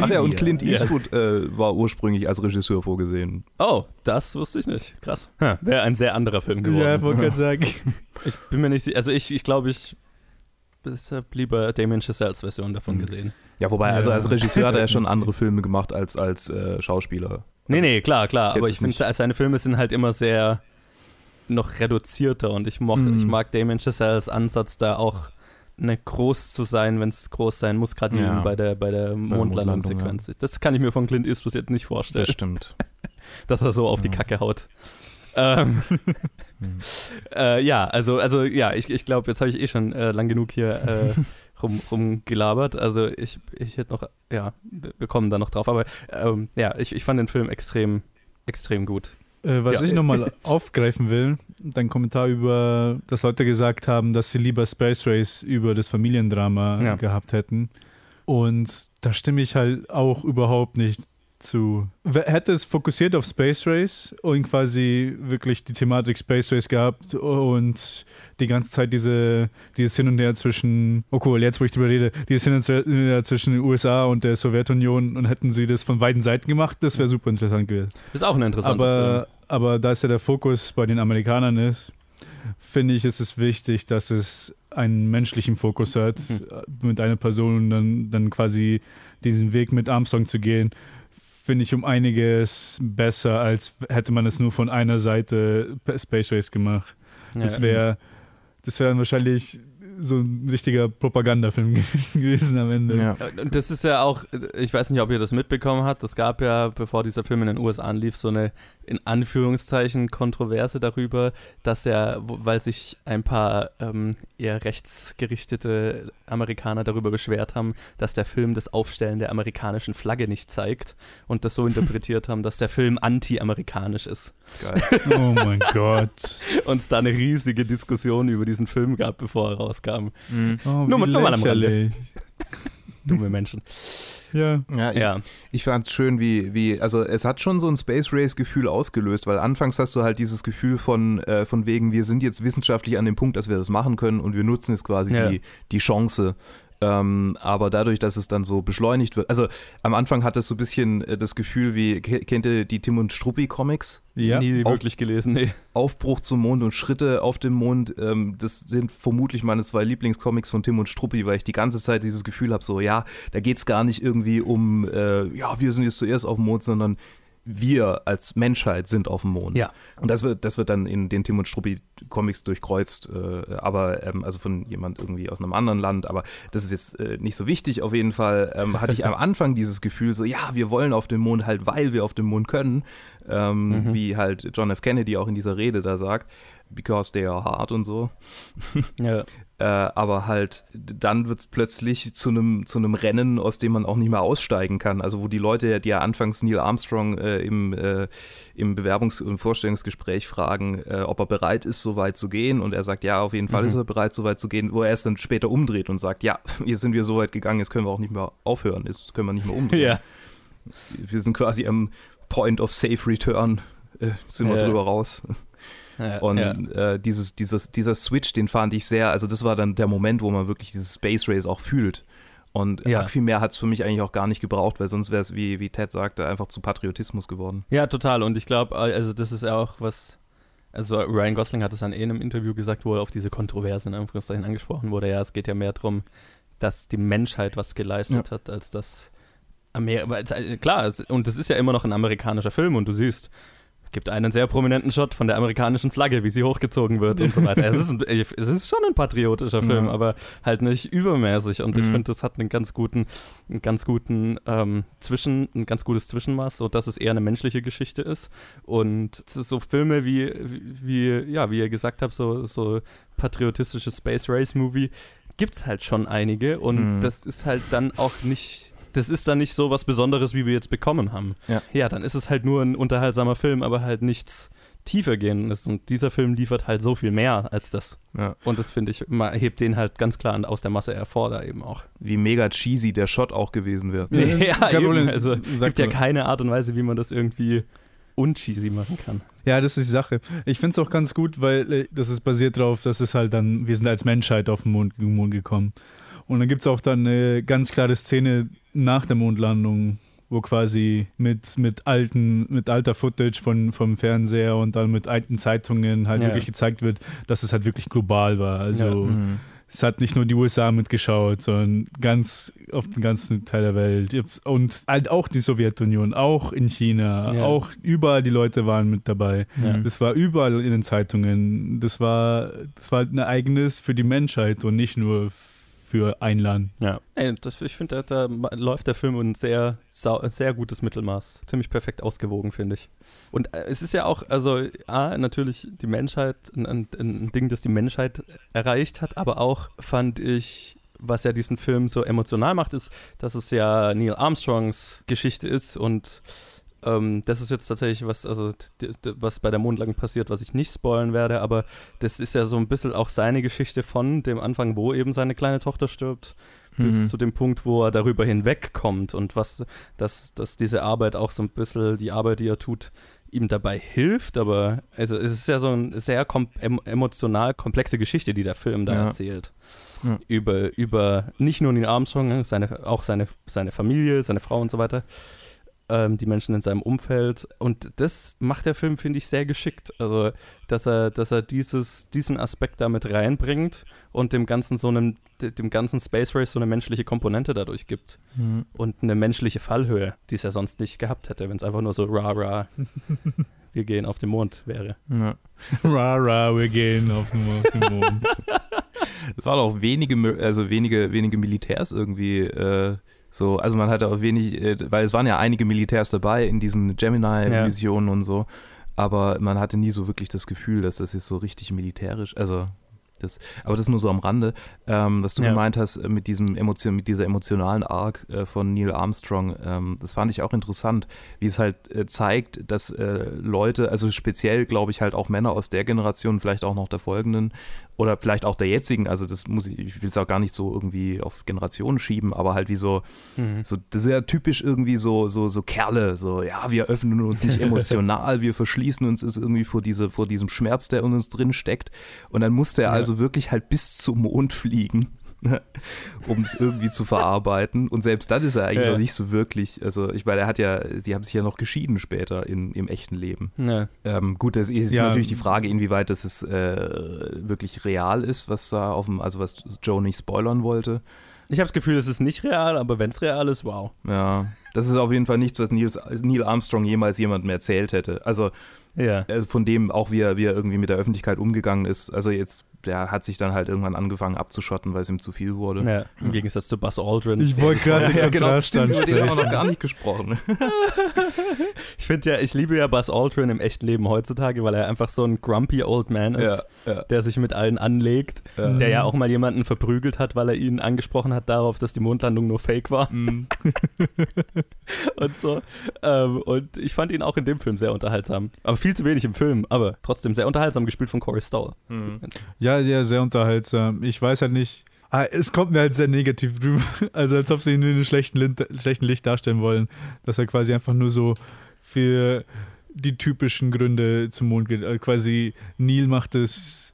Ach ja, und Clint Yes. Eastwood äh, war ursprünglich als Regisseur vorgesehen. Oh, das wusste ich nicht. Krass. Wäre ein sehr anderer Film geworden. Ja, ich wollte gerade sagen. Ich bin mir nicht sicher. Also ich, ich glaube, ich habe lieber Damien Chazelles Version davon Mhm. gesehen. Ja, wobei, also als Regisseur hat er ja schon andere Filme gemacht als als äh, Schauspieler. Nee, nee, klar, klar. Aber ich finde, seine Filme sind halt immer sehr noch reduzierter und ich, moch, Mhm. ich mag Damien Chazelles Ansatz da auch ne, groß zu sein, wenn es groß sein muss, gerade Ja. bei der, bei der Mondlandungssequenz. Das kann ich mir von Clint Eastwood jetzt nicht vorstellen, Das stimmt. dass er so auf die Ja. Kacke haut. Ähm, Hm. äh, ja, also, also ja, ich, ich glaube, jetzt habe ich eh schon äh, lang genug hier äh, rum, rumgelabert. Also ich, ich hätte noch, ja, wir kommen da noch drauf. Aber ähm, ja, ich, ich fand den Film extrem, extrem gut. Äh, was Ja. ich nochmal aufgreifen will, dein Kommentar über, dass Leute gesagt haben, dass sie lieber Space Race über das Familiendrama Ja. gehabt hätten. Und da stimme ich halt auch überhaupt nicht zu. Hätte es fokussiert auf Space Race und quasi wirklich die Thematik Space Race gehabt und die ganze Zeit diese, dieses Hin und Her zwischen, oh cool, jetzt wo ich drüber rede, dieses Hin und Her zwischen den USA und der Sowjetunion und hätten sie das von beiden Seiten gemacht, das wäre super interessant gewesen. Ist auch ein interessanter Aber, aber da es ja der Fokus bei den Amerikanern ist, finde ich, ist es wichtig, dass es einen menschlichen Fokus hat, Mhm. mit einer Person dann, dann quasi diesen Weg mit Armstrong zu gehen. Finde ich um einiges besser, als hätte man es nur von einer Seite Space Race gemacht. Film. Das Ja. wäre das wäre wahrscheinlich so ein richtiger Propagandafilm gewesen am Ende. Ja. Und das ist ja auch, ich weiß nicht, ob ihr das mitbekommen habt, es gab ja, bevor dieser Film in den USA anlief, so eine in Anführungszeichen Kontroverse darüber, dass er, weil sich ein paar ähm, eher rechtsgerichtete Amerikaner darüber beschwert haben, dass der Film das Aufstellen der amerikanischen Flagge nicht zeigt und das so interpretiert haben, dass der Film anti-amerikanisch ist. Geil. Oh mein Gott. Und es da eine riesige Diskussion über diesen Film gab, bevor er rauskam. Mhm. Oh, Nur nur mal am Rande. Dumme Menschen. Ja. Ja, ich, Ja. ich fand es schön, wie, wie, also es hat schon so ein Space Race-Gefühl ausgelöst, weil anfangs hast du halt dieses Gefühl von, äh, von wegen, wir sind jetzt wissenschaftlich an dem Punkt, dass wir das machen können und wir nutzen jetzt quasi Ja. die, die Chance. Ähm, aber dadurch, dass es dann so beschleunigt wird, also am Anfang hat es so ein bisschen äh, das Gefühl wie, ke- kennt ihr die Tim und Struppi Comics? Ja. Nie Auf- wirklich gelesen, nee. Aufbruch zum Mond und Schritte auf dem Mond, ähm, das sind vermutlich meine zwei Lieblingscomics von Tim und Struppi, weil ich die ganze Zeit dieses Gefühl habe, so ja, da geht es gar nicht irgendwie um, äh, ja, wir sind jetzt zuerst auf dem Mond, sondern wir als Menschheit sind auf dem Mond. Ja. Und das wird, das wird dann in den Tim und Struppi Comics durchkreuzt, äh, aber ähm, also von jemand irgendwie aus einem anderen Land, aber das ist jetzt äh, nicht so wichtig. Auf jeden Fall ähm, hatte ich am Anfang dieses Gefühl, so ja, wir wollen auf den Mond halt, weil wir auf dem Mond können, ähm, Mhm. wie halt John F. Kennedy auch in dieser Rede da sagt, because they are hard und so. Ja. Äh, aber halt, dann wird es plötzlich zu einem zu einem Rennen, aus dem man auch nicht mehr aussteigen kann. Also wo die Leute, die ja anfangs Neil Armstrong äh, im, äh, im Bewerbungs- und Vorstellungsgespräch fragen, äh, ob er bereit ist, so weit zu gehen. Und er sagt, ja, auf jeden Fall Mhm. ist er bereit, so weit zu gehen, wo er es dann später umdreht und sagt, ja, hier sind wir so weit gegangen, jetzt können wir auch nicht mehr aufhören, jetzt können wir nicht mehr umdrehen. Ja. Wir sind quasi am Point of Safe Return, äh, sind wir drüber raus. Ja. Und ja. äh, dieses, dieses, dieser Switch, den fand ich sehr, also das war dann der Moment, wo man wirklich dieses Space Race auch fühlt. Und Ja. viel mehr hat es für mich eigentlich auch gar nicht gebraucht, weil sonst wäre es, wie, wie Ted sagte, einfach zu Patriotismus geworden. ja, total. Und ich glaube, also das ist ja auch was. Also Ryan Gosling hat es dann eh in einem Interview gesagt, wo er auf diese Kontroverse in Anführungszeichen angesprochen wurde. Ja, es geht ja mehr darum, dass die Menschheit was geleistet hat, als dass Amerika. Klar, es, und das ist ja immer noch ein amerikanischer Film und du siehst, gibt einen sehr prominenten Shot von der amerikanischen Flagge, wie sie hochgezogen wird und so weiter. Es ist, ein, es ist schon ein patriotischer Film, Ja. aber halt nicht übermäßig. Und ich Mhm. finde, das hat einen ganz guten, einen ganz guten ähm, Zwischen, ein ganz gutes Zwischenmaß, so dass es eher eine menschliche Geschichte ist. Und so so Filme wie, wie, ja, wie ihr gesagt habt, so, so patriotistische Space Race Movie gibt es halt schon einige und Mhm. das ist halt dann auch nicht, das ist dann nicht so was Besonderes, wie wir jetzt bekommen haben. Ja. ja, dann ist es halt nur ein unterhaltsamer Film, aber halt nichts tiefergehendes und dieser Film liefert halt so viel mehr als das. Ja. Und das finde ich, ma- hebt den halt ganz klar aus der Masse hervor da eben auch. Wie mega cheesy der Shot auch gewesen wäre. Ja, kein eben. Also Sag gibt ja keine Art und Weise, wie man das irgendwie uncheesy machen kann. Ja, das ist die Sache. Ich finde es auch ganz gut, weil äh, das ist basiert darauf, dass es halt dann, wir sind als Menschheit auf den Mond, Mond gekommen. Und dann gibt es auch dann eine ganz klare Szene nach der Mondlandung, wo quasi mit, mit alten, mit alter Footage von, vom Fernseher und dann mit alten Zeitungen halt Ja. wirklich gezeigt wird, dass es halt wirklich global war. Also Ja. Mhm. es hat nicht nur die USA mitgeschaut, sondern ganz auf den ganzen Teil der Welt. Und halt auch die Sowjetunion, auch in China, Ja. auch überall die Leute waren mit dabei. Ja. Das war überall in den Zeitungen. Das war, das war halt ein Ereignis für die Menschheit und nicht nur für ein Land. Ja. Ey, das, ich finde, da, da läuft der Film ein sehr, sehr gutes Mittelmaß. Ziemlich perfekt ausgewogen, finde ich. Und äh, es ist ja auch, also, A, natürlich die Menschheit, ein, ein, ein Ding, das die Menschheit erreicht hat, aber auch fand ich, was ja diesen Film so emotional macht, ist, dass es ja Neil Armstrongs Geschichte ist und ähm, das ist jetzt tatsächlich was, also was bei der Mondlandung passiert, was ich nicht spoilen werde, aber das ist ja so ein bisschen auch seine Geschichte von dem Anfang, wo eben seine kleine Tochter stirbt, mhm. bis zu dem Punkt, wo er darüber hinwegkommt und was, dass, dass diese Arbeit auch so ein bisschen, die Arbeit, die er tut, ihm dabei hilft, aber also es ist ja so eine sehr kom emotional komplexe Geschichte, die der Film da ja. erzählt. Ja. Über, über nicht nur den Armstrong, seine, auch seine, seine Familie, seine Frau und so weiter ähm, die Menschen in seinem Umfeld. Und das macht der Film, finde ich, sehr geschickt. Also, dass er, dass er dieses, diesen Aspekt damit reinbringt und dem Ganzen so einem, dem ganzen Space Race so eine menschliche Komponente dadurch gibt. Mhm. Und eine menschliche Fallhöhe, die es ja sonst nicht gehabt hätte, wenn es einfach nur so rah rah. wir gehen auf den Mond wäre. Ja. Ra, ra, wir gehen auf den, Mond. Es waren auch wenige, also wenige, wenige Militärs irgendwie äh, so, also man hatte auch wenig, äh, weil es waren ja einige Militärs dabei in diesen Gemini-Missionen ja. und so, aber man hatte nie so wirklich das Gefühl, dass das jetzt so richtig militärisch, also das, aber das nur so am Rande. Ähm, was du ja. gemeint hast äh, mit diesem Emotion, mit dieser emotionalen Arc äh, von Neil Armstrong, ähm, das fand ich auch interessant, wie es halt äh, zeigt, dass äh, Leute, also speziell glaube ich halt auch Männer aus der Generation, vielleicht auch noch der folgenden, oder vielleicht auch der jetzigen, also das muss ich, ich will es auch gar nicht so irgendwie auf Generationen schieben, aber halt wie so, mhm. so das ist ja typisch irgendwie so, so, so Kerle, so, ja, wir öffnen uns nicht emotional, wir verschließen uns ist irgendwie vor, diese, vor diesem Schmerz, der in uns drin steckt. Und dann musste er ja. also wirklich halt bis zum Mond fliegen um es irgendwie zu verarbeiten. Und selbst das ist er eigentlich ja. noch nicht so wirklich. Also, ich meine, er hat ja, sie haben sich ja noch geschieden später in, im echten Leben. Ja. Ähm, gut, das ist ja. natürlich die Frage, inwieweit das ist, äh, wirklich real ist, was da auf dem, also was Joe nicht spoilern wollte. Ich habe das Gefühl, es ist nicht real, aber wenn es real ist, wow. Ja, das ist auf jeden Fall nichts, was Niels, Neil Armstrong jemals jemandem erzählt hätte. Also ja. Äh, von dem auch, wie er, wie er irgendwie mit der Öffentlichkeit umgegangen ist. Also jetzt der hat sich dann halt irgendwann angefangen abzuschotten, weil es ihm zu viel wurde. Ja, Im Gegensatz zu Buzz Aldrin. Ich wollte gerade den ja, genau, stimmt, über den haben wir noch gar nicht gesprochen. ich finde ja, ich liebe ja Buzz Aldrin im echten Leben heutzutage, weil er einfach so ein grumpy old man ist, ja, ja. der sich mit allen anlegt, der ja auch mal jemanden verprügelt hat, weil er ihn angesprochen hat darauf, dass die Mondlandung nur fake war. Mhm. und so. Ähm, und ich fand ihn auch in dem Film sehr unterhaltsam. Aber viel zu wenig im Film, aber trotzdem sehr unterhaltsam gespielt von Corey Stoll. Mhm. Ja, ja, sehr unterhaltsam. Ich weiß halt nicht. Ah, es kommt mir halt sehr negativ drüber. Also als ob sie ihn in einem schlechten, schlechten Licht darstellen wollen. Dass er quasi einfach nur so für die typischen Gründe zum Mond geht. Also quasi Neil macht es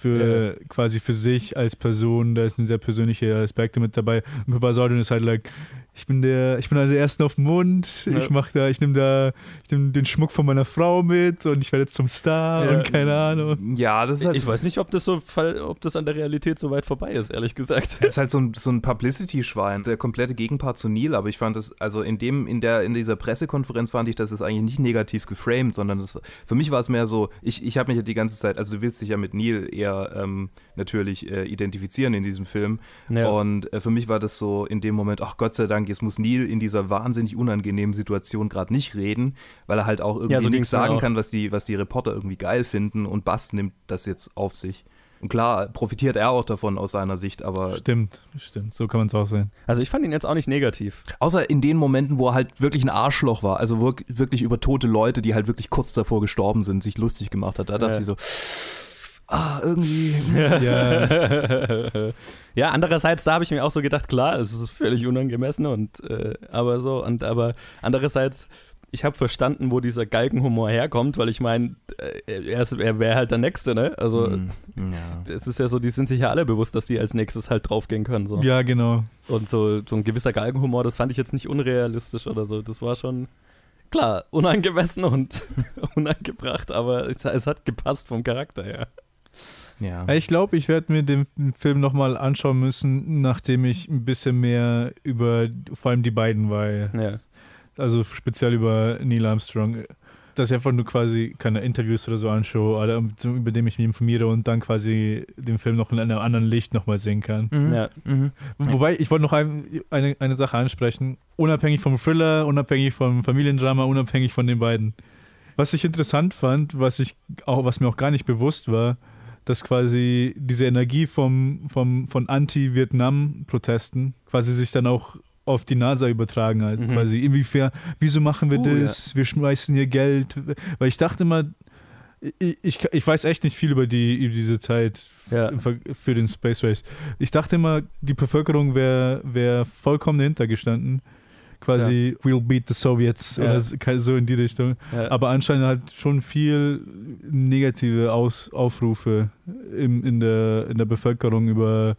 für ja. quasi für sich als Person. Da ist ein sehr persönlicher Aspekt mit dabei. Und Buzz Aldrin ist halt like, ich bin der, ich bin einer der ersten auf dem Mond. Ja. Ich mache da, ich nehme da, ich nehme den Schmuck von meiner Frau mit und ich werde jetzt zum Star ja. und keine Ahnung. Ja, das ist halt Ich weiß nicht, ob das so, ob das an der Realität so weit vorbei ist, ehrlich gesagt. Es ist halt so ein, so ein Publicity-Schwein, der komplette Gegenpart zu Neil, aber ich fand das, also in dem, in der, in dieser Pressekonferenz fand ich, dass es eigentlich nicht negativ geframed, sondern das, für mich war es mehr so, ich, ich habe mich ja die ganze Zeit, also du willst dich ja mit Neil eher ähm, natürlich äh, identifizieren in diesem Film. Ja. Und äh, für mich war das so in dem Moment, ach Gott sei Dank, jetzt muss Neil in dieser wahnsinnig unangenehmen Situation gerade nicht reden, weil er halt auch irgendwie ja, so nichts sagen kann, was die, was die Reporter irgendwie geil finden und Bass nimmt das jetzt auf sich. Und klar, profitiert er auch davon aus seiner Sicht, aber. Stimmt, stimmt, so kann man es auch sehen. Also ich fand ihn jetzt auch nicht negativ. Außer in den Momenten, wo er halt wirklich ein Arschloch war, also wirklich über tote Leute, die halt wirklich kurz davor gestorben sind, sich lustig gemacht hat. Da dachte ja. ich so ah, irgendwie. Ja. ja, andererseits, da habe ich mir auch so gedacht, klar, es ist völlig unangemessen und äh, aber so, und aber andererseits, ich habe verstanden, wo dieser Galgenhumor herkommt, weil ich meine, äh, er, er wäre halt der Nächste, ne? Also, mm, ja. es ist ja so, die sind sich ja alle bewusst, dass die als nächstes halt draufgehen können. So. Ja, genau. Und so, so ein gewisser Galgenhumor, das fand ich jetzt nicht unrealistisch oder so. Das war schon klar, unangemessen und unangebracht, aber es, es, hat gepasst vom Charakter her. Ja. Ich glaube, ich werde mir den Film nochmal anschauen müssen, nachdem ich ein bisschen mehr über vor allem die beiden weiß. Ja. Also speziell über Neil Armstrong. Dass ich einfach nur quasi keine Interviews oder so anschaue, oder über dem ich mich informiere und dann quasi den Film noch in einem anderen Licht nochmal sehen kann. Mhm. Ja. Mhm. Wobei, ich wollte noch ein, eine, eine Sache ansprechen. Unabhängig vom Thriller, unabhängig vom Familiendrama, unabhängig von den beiden. Was ich interessant fand, was ich auch, was mir auch gar nicht bewusst war, dass quasi diese Energie vom, vom, von Anti-Vietnam-Protesten quasi sich dann auch auf die NASA übertragen Also mhm. quasi inwiefern, wieso machen wir uh, das? Ja. Wir schmeißen hier Geld. Weil ich dachte immer, ich, ich, ich, weiß echt nicht viel über, die, über diese Zeit ja. für den Space Race. Ich dachte immer, die Bevölkerung wäre wär vollkommen dahinter gestanden. Quasi, ja. we'll beat the Soviets ja. oder so in die Richtung. Aber anscheinend halt schon viel negative Aus, Aufrufe in, in, der, in der Bevölkerung über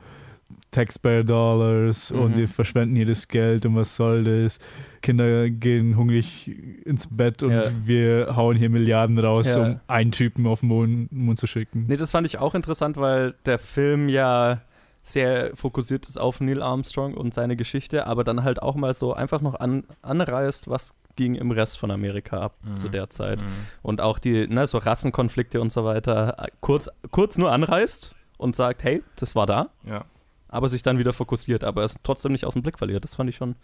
Taxpayer Dollars mhm. und die verschwenden hier das Geld und was soll das? Kinder gehen hungrig ins Bett und ja. wir hauen hier Milliarden raus, ja. um einen Typen auf den Mond, Mond zu schicken. Nee, das fand ich auch interessant, weil der Film ja sehr fokussiert ist auf Neil Armstrong und seine Geschichte, aber dann halt auch mal so einfach noch an, anreißt, was ging im Rest von Amerika ab mhm. zu der Zeit. Mhm. Und auch die, ne, so Rassenkonflikte und so weiter, kurz, kurz nur anreißt und sagt, hey, das war da. Ja aber sich dann wieder fokussiert, aber es trotzdem nicht aus dem Blick verliert. Das fand ich schon,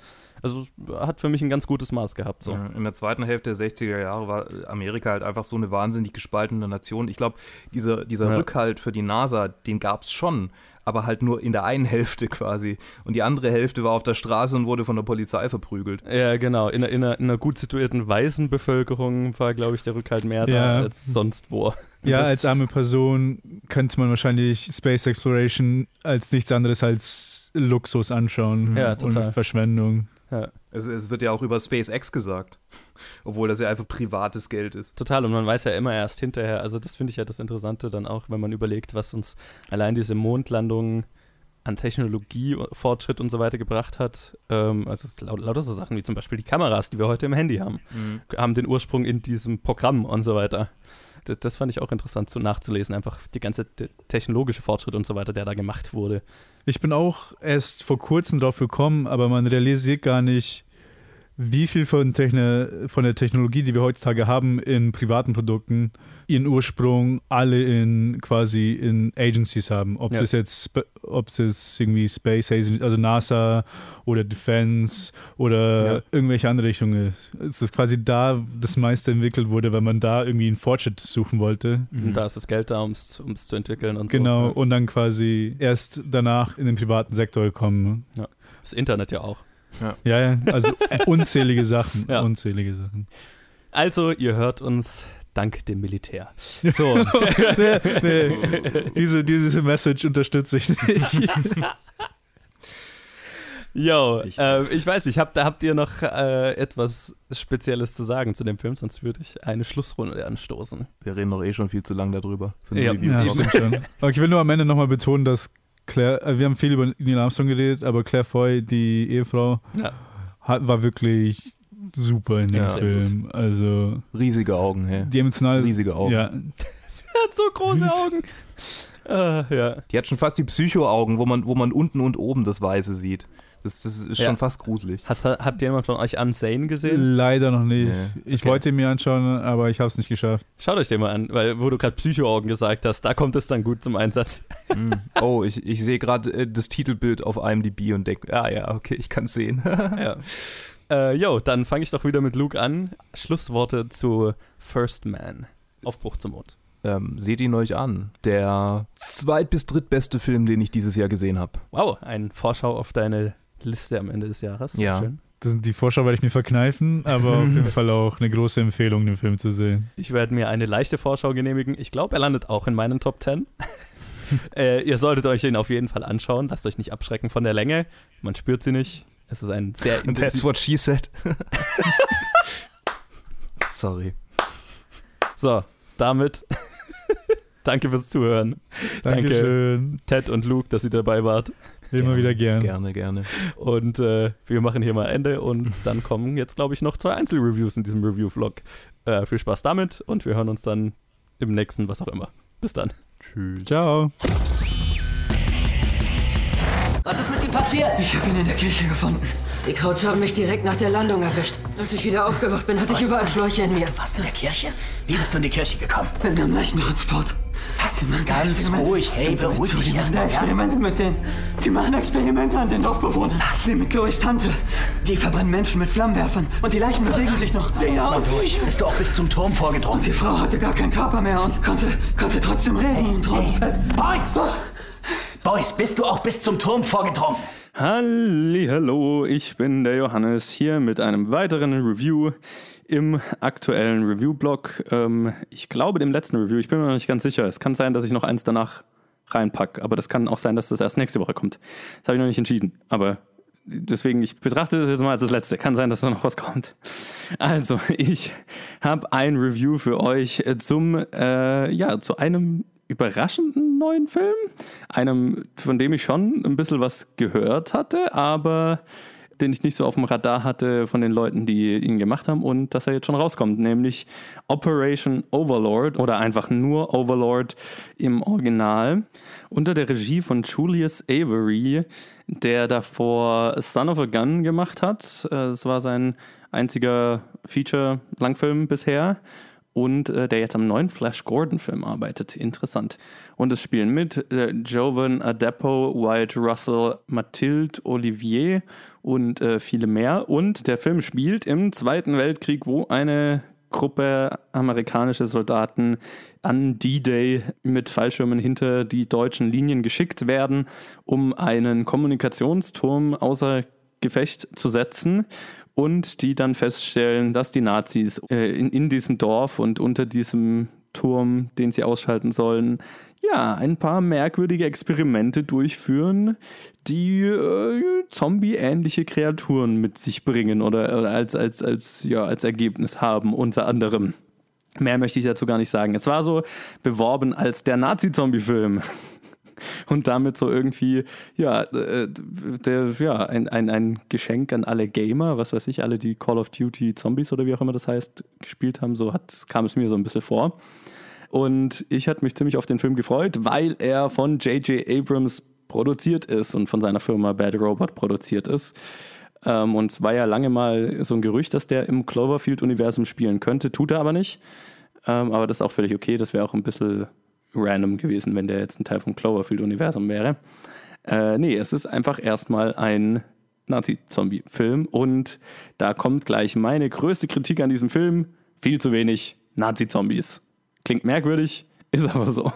also hat für mich ein ganz gutes Maß gehabt. So. In der zweiten Hälfte der 60er Jahre war Amerika halt einfach so eine wahnsinnig gespaltene Nation. Ich glaube, dieser, dieser ja. Rückhalt für die NASA, den gab es schon, aber halt nur in der einen Hälfte quasi. Und die andere Hälfte war auf der Straße und wurde von der Polizei verprügelt. Ja, genau. In, in, einer, in einer gut situierten weißen Bevölkerung war, glaube ich, der Rückhalt mehr ja. da als sonst wo. Ja, als arme Person könnte man wahrscheinlich Space Exploration als nichts anderes als Luxus anschauen ja, und Verschwendung. Ja. Also es wird ja auch über SpaceX gesagt, obwohl das ja einfach privates Geld ist. Total, und man weiß ja immer erst hinterher, also das finde ich ja das Interessante dann auch, wenn man überlegt, was uns allein diese Mondlandungen an Technologiefortschritt und so weiter gebracht hat. Ähm, also laut, lauter so Sachen wie zum Beispiel die Kameras, die wir heute im Handy haben, mhm. haben den Ursprung in diesem Programm und so weiter das, das fand ich auch interessant so nachzulesen, einfach die ganze technologische Fortschritt und so weiter, der da gemacht wurde. Ich bin auch erst vor kurzem drauf gekommen, aber man realisiert gar nicht, wie viel von, Techne, von der Technologie, die wir heutzutage haben in privaten Produkten, ihren Ursprung alle in quasi in Agencies haben. Ob ja. es jetzt ob es irgendwie Space Agency, also NASA oder Defense oder ja. irgendwelche andere Richtungen ist. Es ist quasi da das meiste entwickelt wurde, wenn man da irgendwie einen Fortschritt suchen wollte. Mhm. Da ist das Geld da, um es zu entwickeln und genau, so. Genau, und dann quasi erst danach in den privaten Sektor gekommen. Ja. Das Internet ja auch. Ja, ja, ja also unzählige Sachen. Ja. Unzählige Sachen. Also, ihr hört uns dank dem Militär. So. nee, nee. Diese, diese Message unterstütze ich nicht. Yo, ich, äh, ich weiß nicht, habt, habt ihr noch äh, etwas Spezielles zu sagen zu dem Film? Sonst würde ich eine Schlussrunde anstoßen. Wir reden doch eh schon viel zu lange darüber. Ja, ja schon. Aber ich will nur am Ende nochmal betonen, dass Claire, äh, wir haben viel über Neil Armstrong geredet, aber Claire Foy, die Ehefrau, ja. hat, war wirklich super in dem ja, Film. Gut. Also riesige Augen, hey. Die emotionale riesige Augen. Ja. Sie hat so große Augen. uh, ja. Die hat schon fast die Psycho-Augen, wo man, wo man unten und oben das Weiße sieht. Das, das ist schon fast gruselig. Hast, habt ihr jemand von euch Unsane gesehen? Leider noch nicht. Nee. Ich okay. wollte ihn mir anschauen, aber ich habe es nicht geschafft. Schaut euch den mal an, weil wo du gerade Psycho-Augen gesagt hast, da kommt es dann gut zum Einsatz. Mm. Oh, ich, ich sehe gerade äh, das Titelbild auf IMDb und denke, ah ja, okay, ich kann es sehen. ja. Äh, jo, dann fange ich doch wieder mit Luke an. Schlussworte zu First Man. Aufbruch zum Mond. Ähm, seht ihn euch an. Der zweit- bis drittbeste Film, den ich dieses Jahr gesehen habe. Wow, ein Vorschau auf deine Liste am Ende des Jahres. Ja. Schön. Das sind die Vorschau werde ich mir verkneifen, aber auf jeden Fall auch eine große Empfehlung, den Film zu sehen. Ich werde mir eine leichte Vorschau genehmigen. Ich glaube, er landet auch in meinen Top 10. äh, ihr solltet euch den auf jeden Fall anschauen. Lasst euch nicht abschrecken von der Länge. Man spürt sie nicht. Es ist ein sehr That's what she said. Sorry. So, damit danke fürs Zuhören. Dankeschön. Danke, Ted und Luke, dass ihr dabei wart. Immer gerne, wieder gern. Gerne, gerne. Und äh, wir machen hier mal Ende und dann kommen jetzt, glaube ich, noch zwei Einzelreviews in diesem Review-Vlog. Äh, viel Spaß damit und wir hören uns dann im nächsten, was auch immer. Bis dann. Tschüss. Ciao. Was ist mit ihm passiert? Ich habe ihn in der Kirche gefunden. Die Krauts haben mich direkt nach der Landung erwischt. Als ich wieder aufgewacht bin, hatte was? ich überall Schläuche in mir. Was in der Kirche? Wie bist du in die Kirche gekommen? In dem Leichentransport. Was? Die Ganz Experimente. ruhig, hey, beruhig dich Die machen erst mal, ja? Experimente mit denen. Die machen Experimente an den Dorfbewohnern. Was? Wie mit Chloes Tante. Die verbrennen Menschen mit Flammenwerfern. Und die Leichen bewegen sich noch. Ja, Mal und durch. die, Bist du auch bis zum Turm vorgedrungen? die Frau hatte gar keinen Körper mehr und konnte, konnte trotzdem reden. und draußen fällt... Boys! Was? Boys, bist du auch bis zum Turm vorgedrungen? Hallo, ich bin der Johannes hier mit einem weiteren Review im aktuellen Review-Blog. Ähm, ich glaube dem letzten Review, ich bin mir noch nicht ganz sicher. Es kann sein, dass ich noch eins danach reinpacke, aber das kann auch sein, dass das erst nächste Woche kommt. Das habe ich noch nicht entschieden, aber deswegen, ich betrachte das jetzt mal als das letzte. Kann sein, dass da noch was kommt. Also, ich habe ein Review für euch zum, äh, ja, zu einem überraschenden neuen Film. Einem, von dem ich schon ein bisschen was gehört hatte, aber den ich nicht so auf dem Radar hatte von den Leuten, die ihn gemacht haben und dass er jetzt schon rauskommt, nämlich Operation Overlord oder einfach nur Overlord im Original unter der Regie von Julius Avery, der davor Son of a Gun gemacht hat. Äh, Es war sein einziger Feature-Langfilm bisher und äh, der jetzt am neuen Flash Gordon-Film arbeitet. Interessant. Und es spielen mit äh, Jovan Adepo, Wyatt Russell, Mathilde Olivier und äh, viele mehr. Und der Film spielt im Zweiten Weltkrieg, wo eine Gruppe amerikanische Soldaten an D-Day mit Fallschirmen hinter die deutschen Linien geschickt werden, um einen Kommunikationsturm außer Gefecht zu setzen und die dann feststellen, dass die Nazis äh, in, in diesem Dorf und unter diesem Turm, den sie ausschalten sollen, ja, ein paar merkwürdige Experimente durchführen, die äh, Zombie-ähnliche Kreaturen mit sich bringen oder, oder als, als, als, ja, als Ergebnis haben, unter anderem. Mehr möchte ich dazu gar nicht sagen. Es war so beworben als der Nazi-Zombie-Film und damit so irgendwie, ja, äh, der, ja ein, ein, ein Geschenk an alle Gamer, was weiß ich, alle, die Call of Duty Zombies oder wie auch immer das heißt, gespielt haben, so hat, kam es mir so ein bisschen vor. Und ich hatte mich ziemlich auf den Film gefreut, weil er von J.J. Abrams produziert ist und von seiner Firma Bad Robot produziert ist. Ähm, und es war ja lange mal so ein Gerücht, dass der im Cloverfield-Universum spielen könnte, tut er aber nicht. Ähm, aber das ist auch völlig okay, das wäre auch ein bisschen random gewesen, wenn der jetzt ein Teil vom Cloverfield-Universum wäre. Äh, nee, es ist einfach erstmal ein Nazi-Zombie-Film und da kommt gleich meine größte Kritik an diesem Film. Viel zu wenig Nazi-Zombies. Klingt merkwürdig, ist aber so.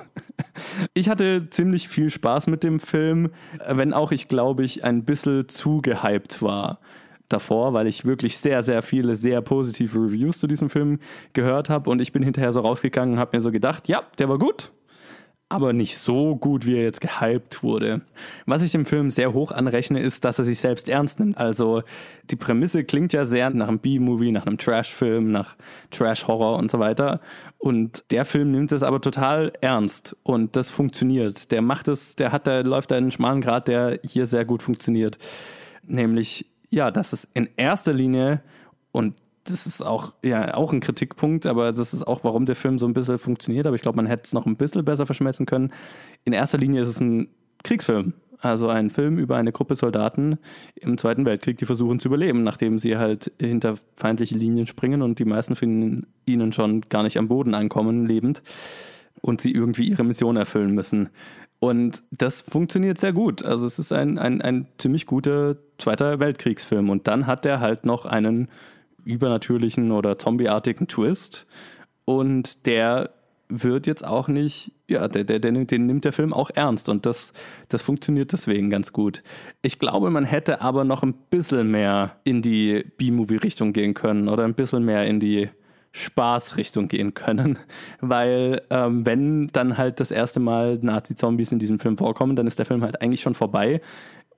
Ich hatte ziemlich viel Spaß mit dem Film, wenn auch ich glaube ich ein bisschen zu gehypt war davor, weil ich wirklich sehr, sehr viele sehr positive Reviews zu diesem Film gehört habe und ich bin hinterher so rausgegangen und habe mir so gedacht, ja, der war gut, aber nicht so gut, wie er jetzt gehypt wurde. Was ich dem Film sehr hoch anrechne, ist, dass er sich selbst ernst nimmt. Also die Prämisse klingt ja sehr nach einem B-Movie, nach einem Trash-Film, nach Trash-Horror und so weiter. Und der Film nimmt es aber total ernst und das funktioniert. Der macht es, der hat, der läuft da einen schmalen Grad, der hier sehr gut funktioniert. Nämlich, ja, dass es in erster Linie und das ist auch, ja, auch ein Kritikpunkt, aber das ist auch, warum der Film so ein bisschen funktioniert. Aber ich glaube, man hätte es noch ein bisschen besser verschmelzen können. In erster Linie ist es ein Kriegsfilm. Also ein Film über eine Gruppe Soldaten im Zweiten Weltkrieg, die versuchen zu überleben, nachdem sie halt hinter feindliche Linien springen und die meisten von ihnen schon gar nicht am Boden ankommen, lebend, und sie irgendwie ihre Mission erfüllen müssen. Und das funktioniert sehr gut. Also es ist ein, ein, ein ziemlich guter Zweiter Weltkriegsfilm. Und dann hat er halt noch einen übernatürlichen oder zombieartigen Twist. Und der wird jetzt auch nicht, ja, der, der, der, den nimmt der Film auch ernst und das, das funktioniert deswegen ganz gut. Ich glaube, man hätte aber noch ein bisschen mehr in die B-Movie-Richtung gehen können oder ein bisschen mehr in die Spaßrichtung gehen können, weil ähm, wenn dann halt das erste Mal Nazi-Zombies in diesem Film vorkommen, dann ist der Film halt eigentlich schon vorbei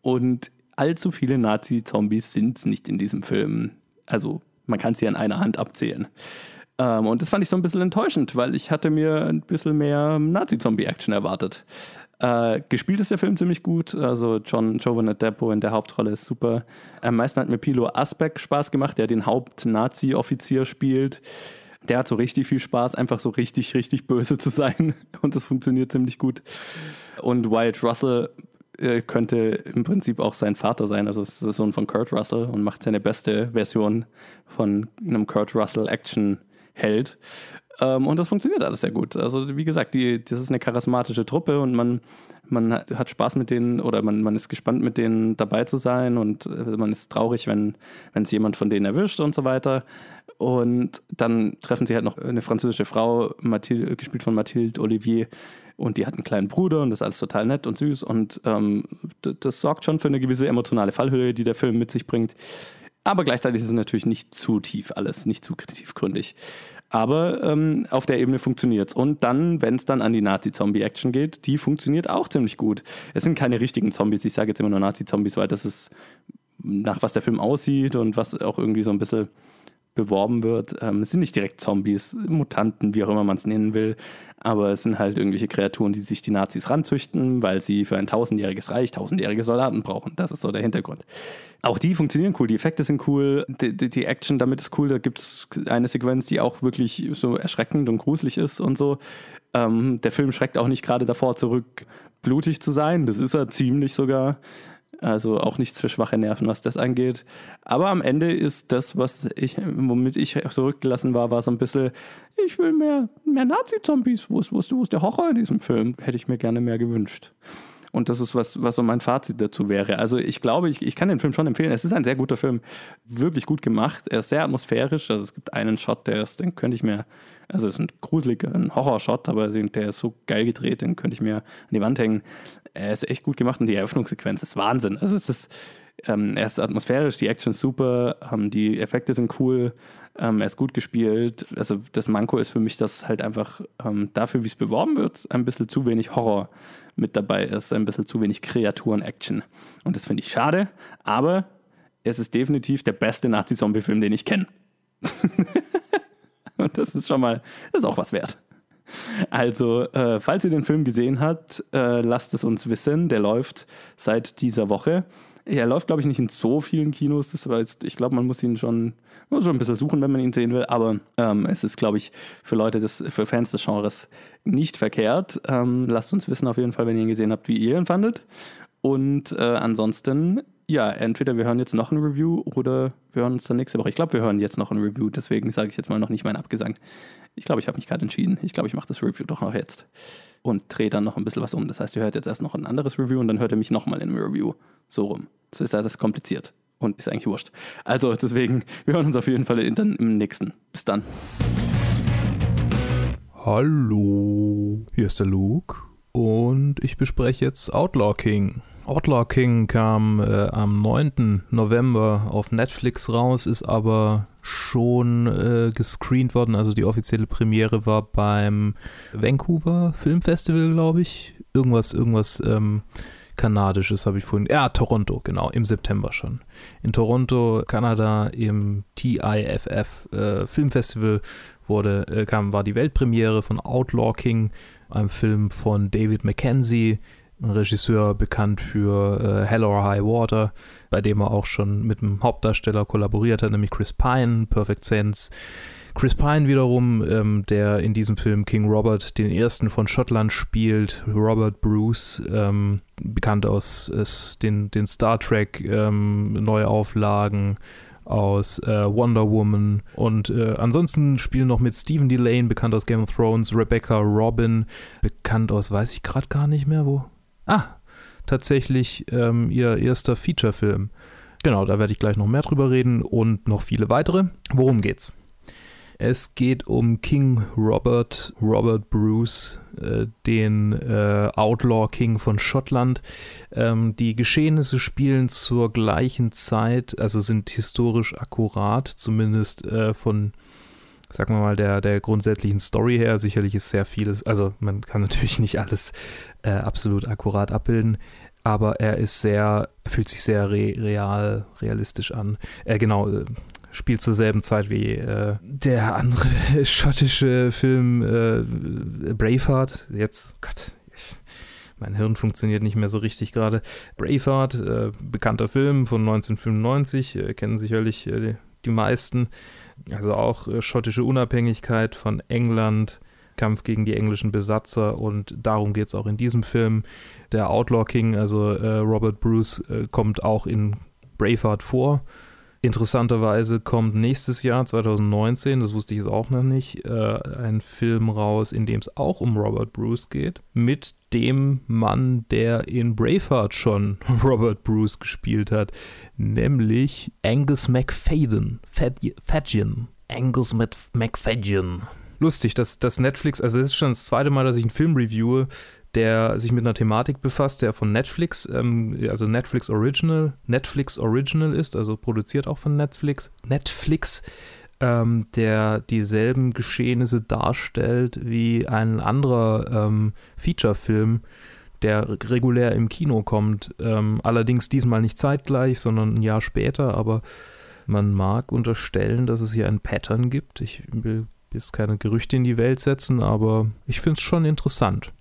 und allzu viele Nazi-Zombies sind nicht in diesem Film. Also man kann sie an einer Hand abzählen. Ähm, und das fand ich so ein bisschen enttäuschend, weil ich hatte mir ein bisschen mehr Nazi-Zombie-Action erwartet. Äh, gespielt ist der Film ziemlich gut. Also John Jovan Adepo in der Hauptrolle ist super. Am meisten hat mir Pilo Asbeck Spaß gemacht, der den Haupt-Nazi-Offizier spielt. Der hat so richtig viel Spaß, einfach so richtig, richtig böse zu sein. Und das funktioniert ziemlich gut. Und Wyatt Russell äh, könnte im Prinzip auch sein Vater sein. Also ist der Sohn von Kurt Russell und macht seine beste Version von einem Kurt Russell Action Held. Ähm, und das funktioniert alles sehr gut. Also wie gesagt, die, das ist eine charismatische Truppe und man, man hat Spaß mit denen oder man, man ist gespannt mit denen dabei zu sein und äh, man ist traurig, wenn es jemand von denen erwischt und so weiter. Und dann treffen sie halt noch eine französische Frau, Mathilde, gespielt von Mathilde Olivier, und die hat einen kleinen Bruder und das ist alles total nett und süß und ähm, das sorgt schon für eine gewisse emotionale Fallhöhe, die der Film mit sich bringt. Aber gleichzeitig ist es natürlich nicht zu tief alles, nicht zu tiefgründig. Aber ähm, auf der Ebene funktioniert es. Und dann, wenn es dann an die Nazi-Zombie-Action geht, die funktioniert auch ziemlich gut. Es sind keine richtigen Zombies, ich sage jetzt immer nur Nazi-Zombies, weil das ist nach was der Film aussieht und was auch irgendwie so ein bisschen beworben wird. Ähm, es sind nicht direkt Zombies, Mutanten, wie auch immer man es nennen will, aber es sind halt irgendwelche Kreaturen, die sich die Nazis ranzüchten, weil sie für ein tausendjähriges Reich tausendjährige Soldaten brauchen. Das ist so der Hintergrund. Auch die funktionieren cool, die Effekte sind cool, die, die, die Action damit ist cool. Da gibt es eine Sequenz, die auch wirklich so erschreckend und gruselig ist und so. Ähm, der Film schreckt auch nicht gerade davor zurück, blutig zu sein. Das ist er ziemlich sogar. Also auch nichts für schwache Nerven, was das angeht. Aber am Ende ist das, was ich, womit ich zurückgelassen war, war so ein bisschen, ich will mehr, mehr Nazi-Zombies. Wo ist, wo, ist, wo ist der Horror in diesem Film? Hätte ich mir gerne mehr gewünscht. Und das ist, was, was so mein Fazit dazu wäre. Also ich glaube, ich, ich kann den Film schon empfehlen. Es ist ein sehr guter Film. Wirklich gut gemacht. Er ist sehr atmosphärisch. Also es gibt einen Shot, der ist, den könnte ich mir, also es ist ein gruseliger, ein Horror-Shot, aber der ist so geil gedreht, den könnte ich mir an die Wand hängen er ist echt gut gemacht und die Eröffnungssequenz ist Wahnsinn. Also es ist, ähm, er ist atmosphärisch, die Action ist super, ähm, die Effekte sind cool, ähm, er ist gut gespielt. Also das Manko ist für mich, dass halt einfach ähm, dafür, wie es beworben wird, ein bisschen zu wenig Horror mit dabei ist, ein bisschen zu wenig Kreaturen-Action. Und das finde ich schade, aber es ist definitiv der beste Nazi-Zombie-Film, den ich kenne. und das ist schon mal, das ist auch was wert. Also, äh, falls ihr den Film gesehen habt, äh, lasst es uns wissen. Der läuft seit dieser Woche. Er läuft, glaube ich, nicht in so vielen Kinos. Das war jetzt, ich glaube, man muss ihn schon, muss schon ein bisschen suchen, wenn man ihn sehen will. Aber ähm, es ist, glaube ich, für Leute, des, für Fans des Genres nicht verkehrt. Ähm, lasst uns wissen auf jeden Fall, wenn ihr ihn gesehen habt, wie ihr ihn fandet. Und äh, ansonsten, ja, entweder wir hören jetzt noch ein Review oder wir hören uns dann nächste Woche. Ich glaube, wir hören jetzt noch ein Review, deswegen sage ich jetzt mal noch nicht meinen Abgesang. Ich glaube, ich habe mich gerade entschieden. Ich glaube, ich mache das Review doch noch jetzt und drehe dann noch ein bisschen was um. Das heißt, ihr hört jetzt erst noch ein anderes Review und dann hört ihr mich nochmal in einem Review. So rum. Das ist alles kompliziert und ist eigentlich wurscht. Also deswegen, wir hören uns auf jeden Fall dann im nächsten. Bis dann. Hallo, hier ist der Luke und ich bespreche jetzt Outlaw King. Outlaw King kam äh, am 9. November auf Netflix raus, ist aber schon äh, gescreent worden. Also die offizielle Premiere war beim Vancouver Filmfestival, glaube ich. Irgendwas, irgendwas ähm, kanadisches habe ich vorhin. Ja, Toronto, genau, im September schon. In Toronto, Kanada, im TIFF äh, Filmfestival wurde, äh, kam, war die Weltpremiere von Outlaw King, einem Film von David Mackenzie Regisseur bekannt für äh, Hell or High Water, bei dem er auch schon mit dem Hauptdarsteller kollaboriert hat, nämlich Chris Pine, Perfect Sense. Chris Pine wiederum, ähm, der in diesem Film King Robert den ersten von Schottland spielt, Robert Bruce, ähm, bekannt aus äh, den, den Star Trek ähm, Neuauflagen, aus äh, Wonder Woman und äh, ansonsten spielen noch mit Stephen Delane, bekannt aus Game of Thrones, Rebecca Robin, bekannt aus, weiß ich gerade gar nicht mehr, wo, Ah, tatsächlich ähm, ihr erster Feature-Film. Genau, da werde ich gleich noch mehr drüber reden und noch viele weitere. Worum geht's? Es geht um King Robert, Robert Bruce, äh, den äh, Outlaw King von Schottland. Ähm, die Geschehnisse spielen zur gleichen Zeit, also sind historisch akkurat, zumindest äh, von sagen wir mal, der, der grundsätzlichen Story her. Sicherlich ist sehr vieles, also man kann natürlich nicht alles äh, absolut akkurat abbilden, aber er ist sehr, fühlt sich sehr re real, realistisch an. Äh, genau, äh, spielt zur selben Zeit wie äh, der andere schottische Film äh, Braveheart. Jetzt, Gott, ich, mein Hirn funktioniert nicht mehr so richtig gerade. Braveheart, äh, bekannter Film von 1995, äh, kennen sicherlich äh, die meisten. Also auch äh, schottische Unabhängigkeit von England, Kampf gegen die englischen Besatzer und darum geht es auch in diesem Film. Der Outlaw King, also äh, Robert Bruce, äh, kommt auch in Braveheart vor. Interessanterweise kommt nächstes Jahr, 2019, das wusste ich jetzt auch noch nicht, äh, ein Film raus, in dem es auch um Robert Bruce geht, mit dem Mann, der in Braveheart schon Robert Bruce gespielt hat, nämlich Angus McFadden. Fadgen. Angus McFadgen. Lustig, dass, dass Netflix, also es ist schon das zweite Mal, dass ich einen Film reviewe, der sich mit einer Thematik befasst, der von Netflix, ähm, also Netflix Original, Netflix Original ist, also produziert auch von Netflix, Netflix, ähm, der dieselben Geschehnisse darstellt wie ein anderer ähm, Feature-Film, der regulär im Kino kommt. Ähm, allerdings diesmal nicht zeitgleich, sondern ein Jahr später, aber man mag unterstellen, dass es hier ein Pattern gibt. Ich will jetzt keine Gerüchte in die Welt setzen, aber ich finde es schon interessant.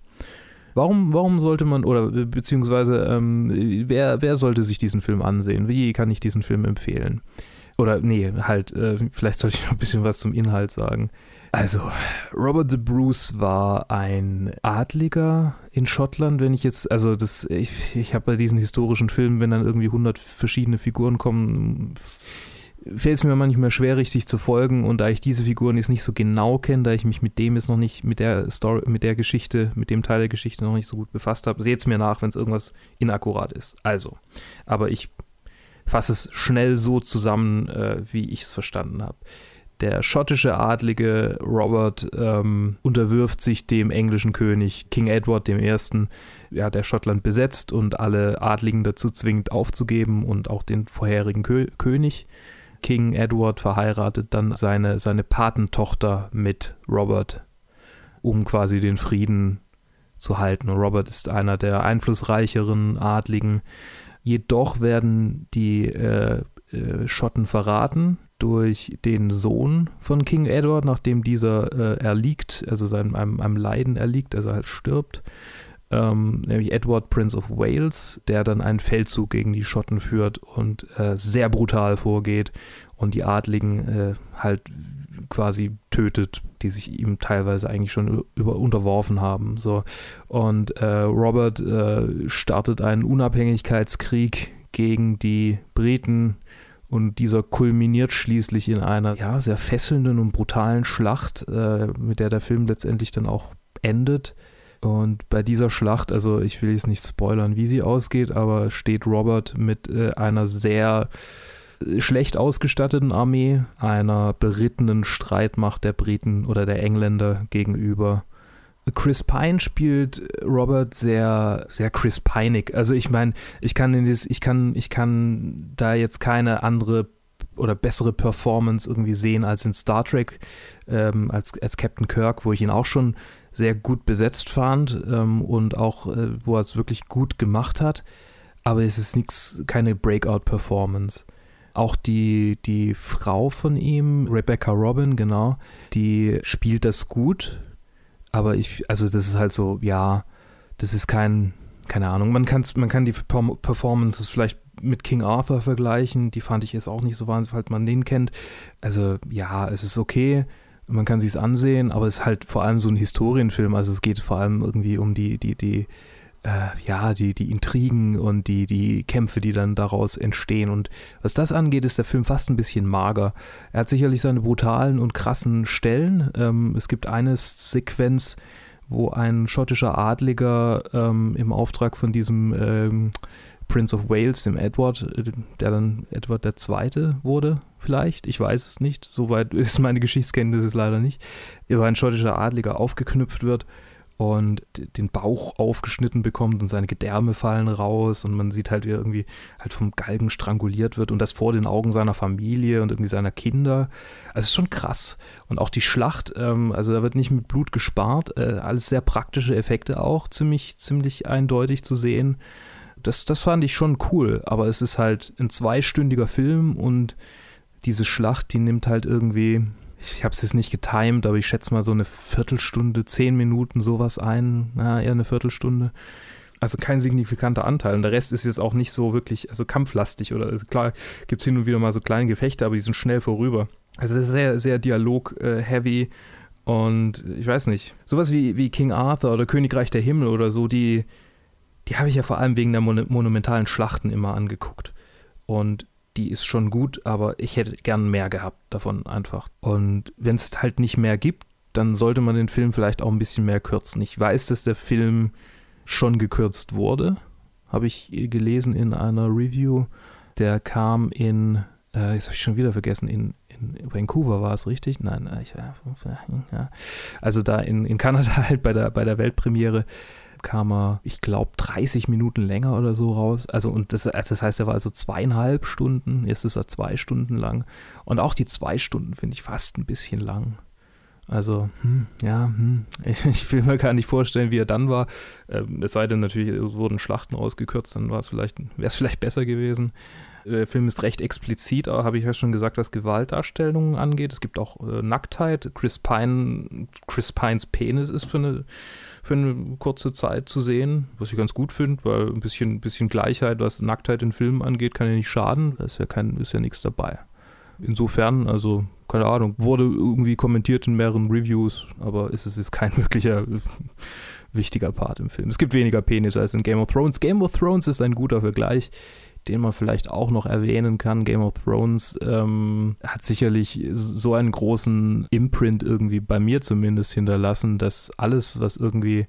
Warum, warum sollte man, oder beziehungsweise ähm, wer, wer sollte sich diesen Film ansehen? Wie kann ich diesen Film empfehlen? Oder nee, halt, äh, vielleicht sollte ich noch ein bisschen was zum Inhalt sagen. Also, Robert the Bruce war ein Adliger in Schottland, wenn ich jetzt, also das, ich, ich habe bei diesen historischen Filmen, wenn dann irgendwie 100 verschiedene Figuren kommen, fällt es mir manchmal schwer, richtig zu folgen. Und da ich diese Figuren jetzt nicht so genau kenne, da ich mich mit dem jetzt noch nicht, mit der Story, mit der Geschichte, mit dem Teil der Geschichte noch nicht so gut befasst habe, seht es mir nach, wenn es irgendwas inakkurat ist. Also, aber ich fasse es schnell so zusammen, äh, wie ich es verstanden habe. Der schottische Adlige Robert ähm, unterwirft sich dem englischen König King Edward I., ja, der Schottland besetzt und alle Adligen dazu zwingt aufzugeben und auch den vorherigen Kö König. King Edward verheiratet dann seine, seine Patentochter mit Robert, um quasi den Frieden zu halten. Robert ist einer der einflussreicheren Adligen. Jedoch werden die äh, äh, Schotten verraten durch den Sohn von King Edward, nachdem dieser äh, erliegt, also seinem, einem, einem Leiden erliegt, also halt stirbt ähm, nämlich Edward Prince of Wales, der dann einen Feldzug gegen die Schotten führt und äh, sehr brutal vorgeht und die Adligen äh, halt quasi tötet, die sich ihm teilweise eigentlich schon über unterworfen haben. So. Und äh, Robert äh, startet einen Unabhängigkeitskrieg gegen die Briten und dieser kulminiert schließlich in einer ja, sehr fesselnden und brutalen Schlacht, äh, mit der der Film letztendlich dann auch endet. Und bei dieser Schlacht, also ich will jetzt nicht spoilern, wie sie ausgeht, aber steht Robert mit äh, einer sehr äh, schlecht ausgestatteten Armee, einer berittenen Streitmacht der Briten oder der Engländer gegenüber. Chris Pine spielt Robert sehr, sehr Chris Pineig. Also ich meine, ich kann in dieses, ich kann, ich kann da jetzt keine andere oder bessere Performance irgendwie sehen als in Star Trek, ähm, als, als Captain Kirk, wo ich ihn auch schon sehr gut besetzt fand ähm, und auch, äh, wo er es wirklich gut gemacht hat. Aber es ist nichts, keine Breakout-Performance. Auch die, die Frau von ihm, Rebecca Robin, genau, die spielt das gut. Aber ich, also das ist halt so, ja, das ist kein, keine Ahnung, man, kann's, man kann die Performances vielleicht mit King Arthur vergleichen. Die fand ich jetzt auch nicht so wahnsinnig, falls man den kennt. Also ja, es ist okay man kann sich es ansehen, aber es ist halt vor allem so ein Historienfilm. Also es geht vor allem irgendwie um die, die, die, äh, ja, die, die Intrigen und die, die Kämpfe, die dann daraus entstehen. Und was das angeht, ist der Film fast ein bisschen mager. Er hat sicherlich seine brutalen und krassen Stellen. Ähm, es gibt eine Sequenz, wo ein schottischer Adliger ähm, im Auftrag von diesem ähm, Prince of Wales, dem Edward, äh, der dann Edward II. wurde, vielleicht. Ich weiß es nicht. Soweit ist meine Geschichtskenntnis leider nicht. Über ein schottischer Adliger aufgeknüpft wird und den Bauch aufgeschnitten bekommt und seine Gedärme fallen raus und man sieht halt, wie er irgendwie halt vom Galgen stranguliert wird und das vor den Augen seiner Familie und irgendwie seiner Kinder. Also es ist schon krass. Und auch die Schlacht, ähm, also da wird nicht mit Blut gespart, äh, alles sehr praktische Effekte auch, ziemlich, ziemlich eindeutig zu sehen das, das fand ich schon cool, aber es ist halt ein zweistündiger Film und diese Schlacht, die nimmt halt irgendwie, ich habe es jetzt nicht getimed, aber ich schätze mal so eine Viertelstunde, zehn Minuten sowas ein, ja, eher eine Viertelstunde. Also kein signifikanter Anteil. Und der Rest ist jetzt auch nicht so wirklich, also kampflastig oder also klar gibt es hin und wieder mal so kleine Gefechte, aber die sind schnell vorüber. Also das ist sehr, sehr Dialog-heavy. Äh, und ich weiß nicht, sowas wie, wie King Arthur oder Königreich der Himmel oder so, die, die habe ich ja vor allem wegen der mon monumentalen Schlachten immer angeguckt. Und die ist schon gut, aber ich hätte gern mehr gehabt davon einfach. Und wenn es halt nicht mehr gibt, dann sollte man den Film vielleicht auch ein bisschen mehr kürzen. Ich weiß, dass der Film schon gekürzt wurde, habe ich gelesen in einer Review. Der kam in, äh, jetzt habe ich schon wieder vergessen, in, in Vancouver war es richtig? Nein, äh, ich, ja. also da in, in Kanada halt bei der, bei der Weltpremiere kam er, ich glaube, 30 Minuten länger oder so raus. Also, und das, also das heißt, er war also zweieinhalb Stunden, jetzt ist er zwei Stunden lang. Und auch die zwei Stunden finde ich fast ein bisschen lang. Also, hm, ja, hm, ich will mir gar nicht vorstellen, wie er dann war. Ähm, es sei denn, natürlich wurden Schlachten ausgekürzt, dann wäre es vielleicht, vielleicht besser gewesen. Der Film ist recht explizit, habe ich ja schon gesagt, was Gewaltdarstellungen angeht. Es gibt auch äh, Nacktheit. Chris Pine, Chris Pines Penis ist für eine, für eine kurze Zeit zu sehen, was ich ganz gut finde, weil ein bisschen, bisschen Gleichheit, was Nacktheit in Filmen angeht, kann ja nicht schaden. Da ist ja, kein, ist ja nichts dabei. Insofern, also, keine Ahnung, wurde irgendwie kommentiert in mehreren Reviews, aber es ist kein wirklicher wichtiger Part im Film. Es gibt weniger Penis als in Game of Thrones. Game of Thrones ist ein guter Vergleich den man vielleicht auch noch erwähnen kann. Game of Thrones ähm, hat sicherlich so einen großen Imprint irgendwie bei mir zumindest hinterlassen, dass alles, was irgendwie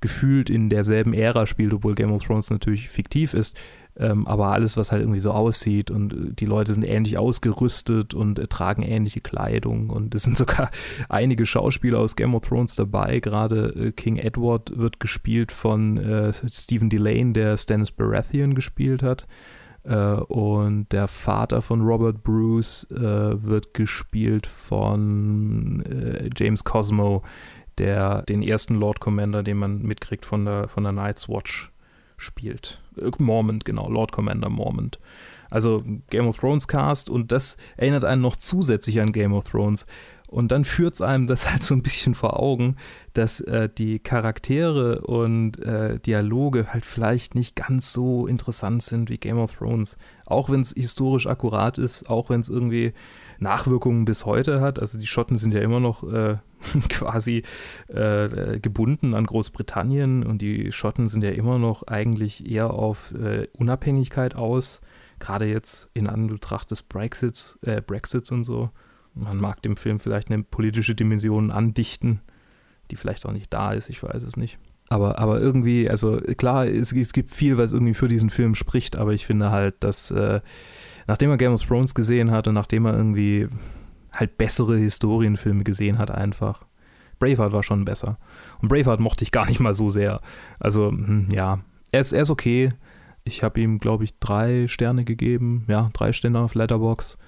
gefühlt in derselben Ära spielt, obwohl Game of Thrones natürlich fiktiv ist, ähm, aber alles, was halt irgendwie so aussieht und äh, die Leute sind ähnlich ausgerüstet und äh, tragen ähnliche Kleidung und es sind sogar einige Schauspieler aus Game of Thrones dabei. Gerade äh, King Edward wird gespielt von äh, Stephen Delane, der Stannis Baratheon gespielt hat. Äh, und der Vater von Robert Bruce äh, wird gespielt von James Cosmo, der den ersten Lord Commander, den man mitkriegt von der, von der Night's Watch spielt. Äh, Mormont, genau, Lord Commander Mormont. Also Game of Thrones Cast und das erinnert einen noch zusätzlich an Game of Thrones. Und dann führt es einem das halt so ein bisschen vor Augen, dass äh, die Charaktere und äh, Dialoge halt vielleicht nicht ganz so interessant sind wie Game of Thrones. Auch wenn es historisch akkurat ist, auch wenn es irgendwie Nachwirkungen bis heute hat. Also die Schotten sind ja immer noch äh, quasi äh, gebunden an Großbritannien und die Schotten sind ja immer noch eigentlich eher auf äh, Unabhängigkeit aus, gerade jetzt in Anbetracht des Brexits, äh, Brexits und so. Man mag dem Film vielleicht eine politische Dimension andichten, die vielleicht auch nicht da ist, ich weiß es nicht. Aber, aber irgendwie, also klar, es, es gibt viel, was irgendwie für diesen Film spricht, aber ich finde halt, dass äh, nachdem er Game of Thrones gesehen hat und nachdem er irgendwie halt bessere Historienfilme gesehen hat, einfach. Braveheart war schon besser. Und Braveheart mochte ich gar nicht mal so sehr. Also, hm, ja, er ist, er ist okay. Ich habe ihm, glaube ich, drei Sterne gegeben. Ja, drei Sterne auf Letterbox.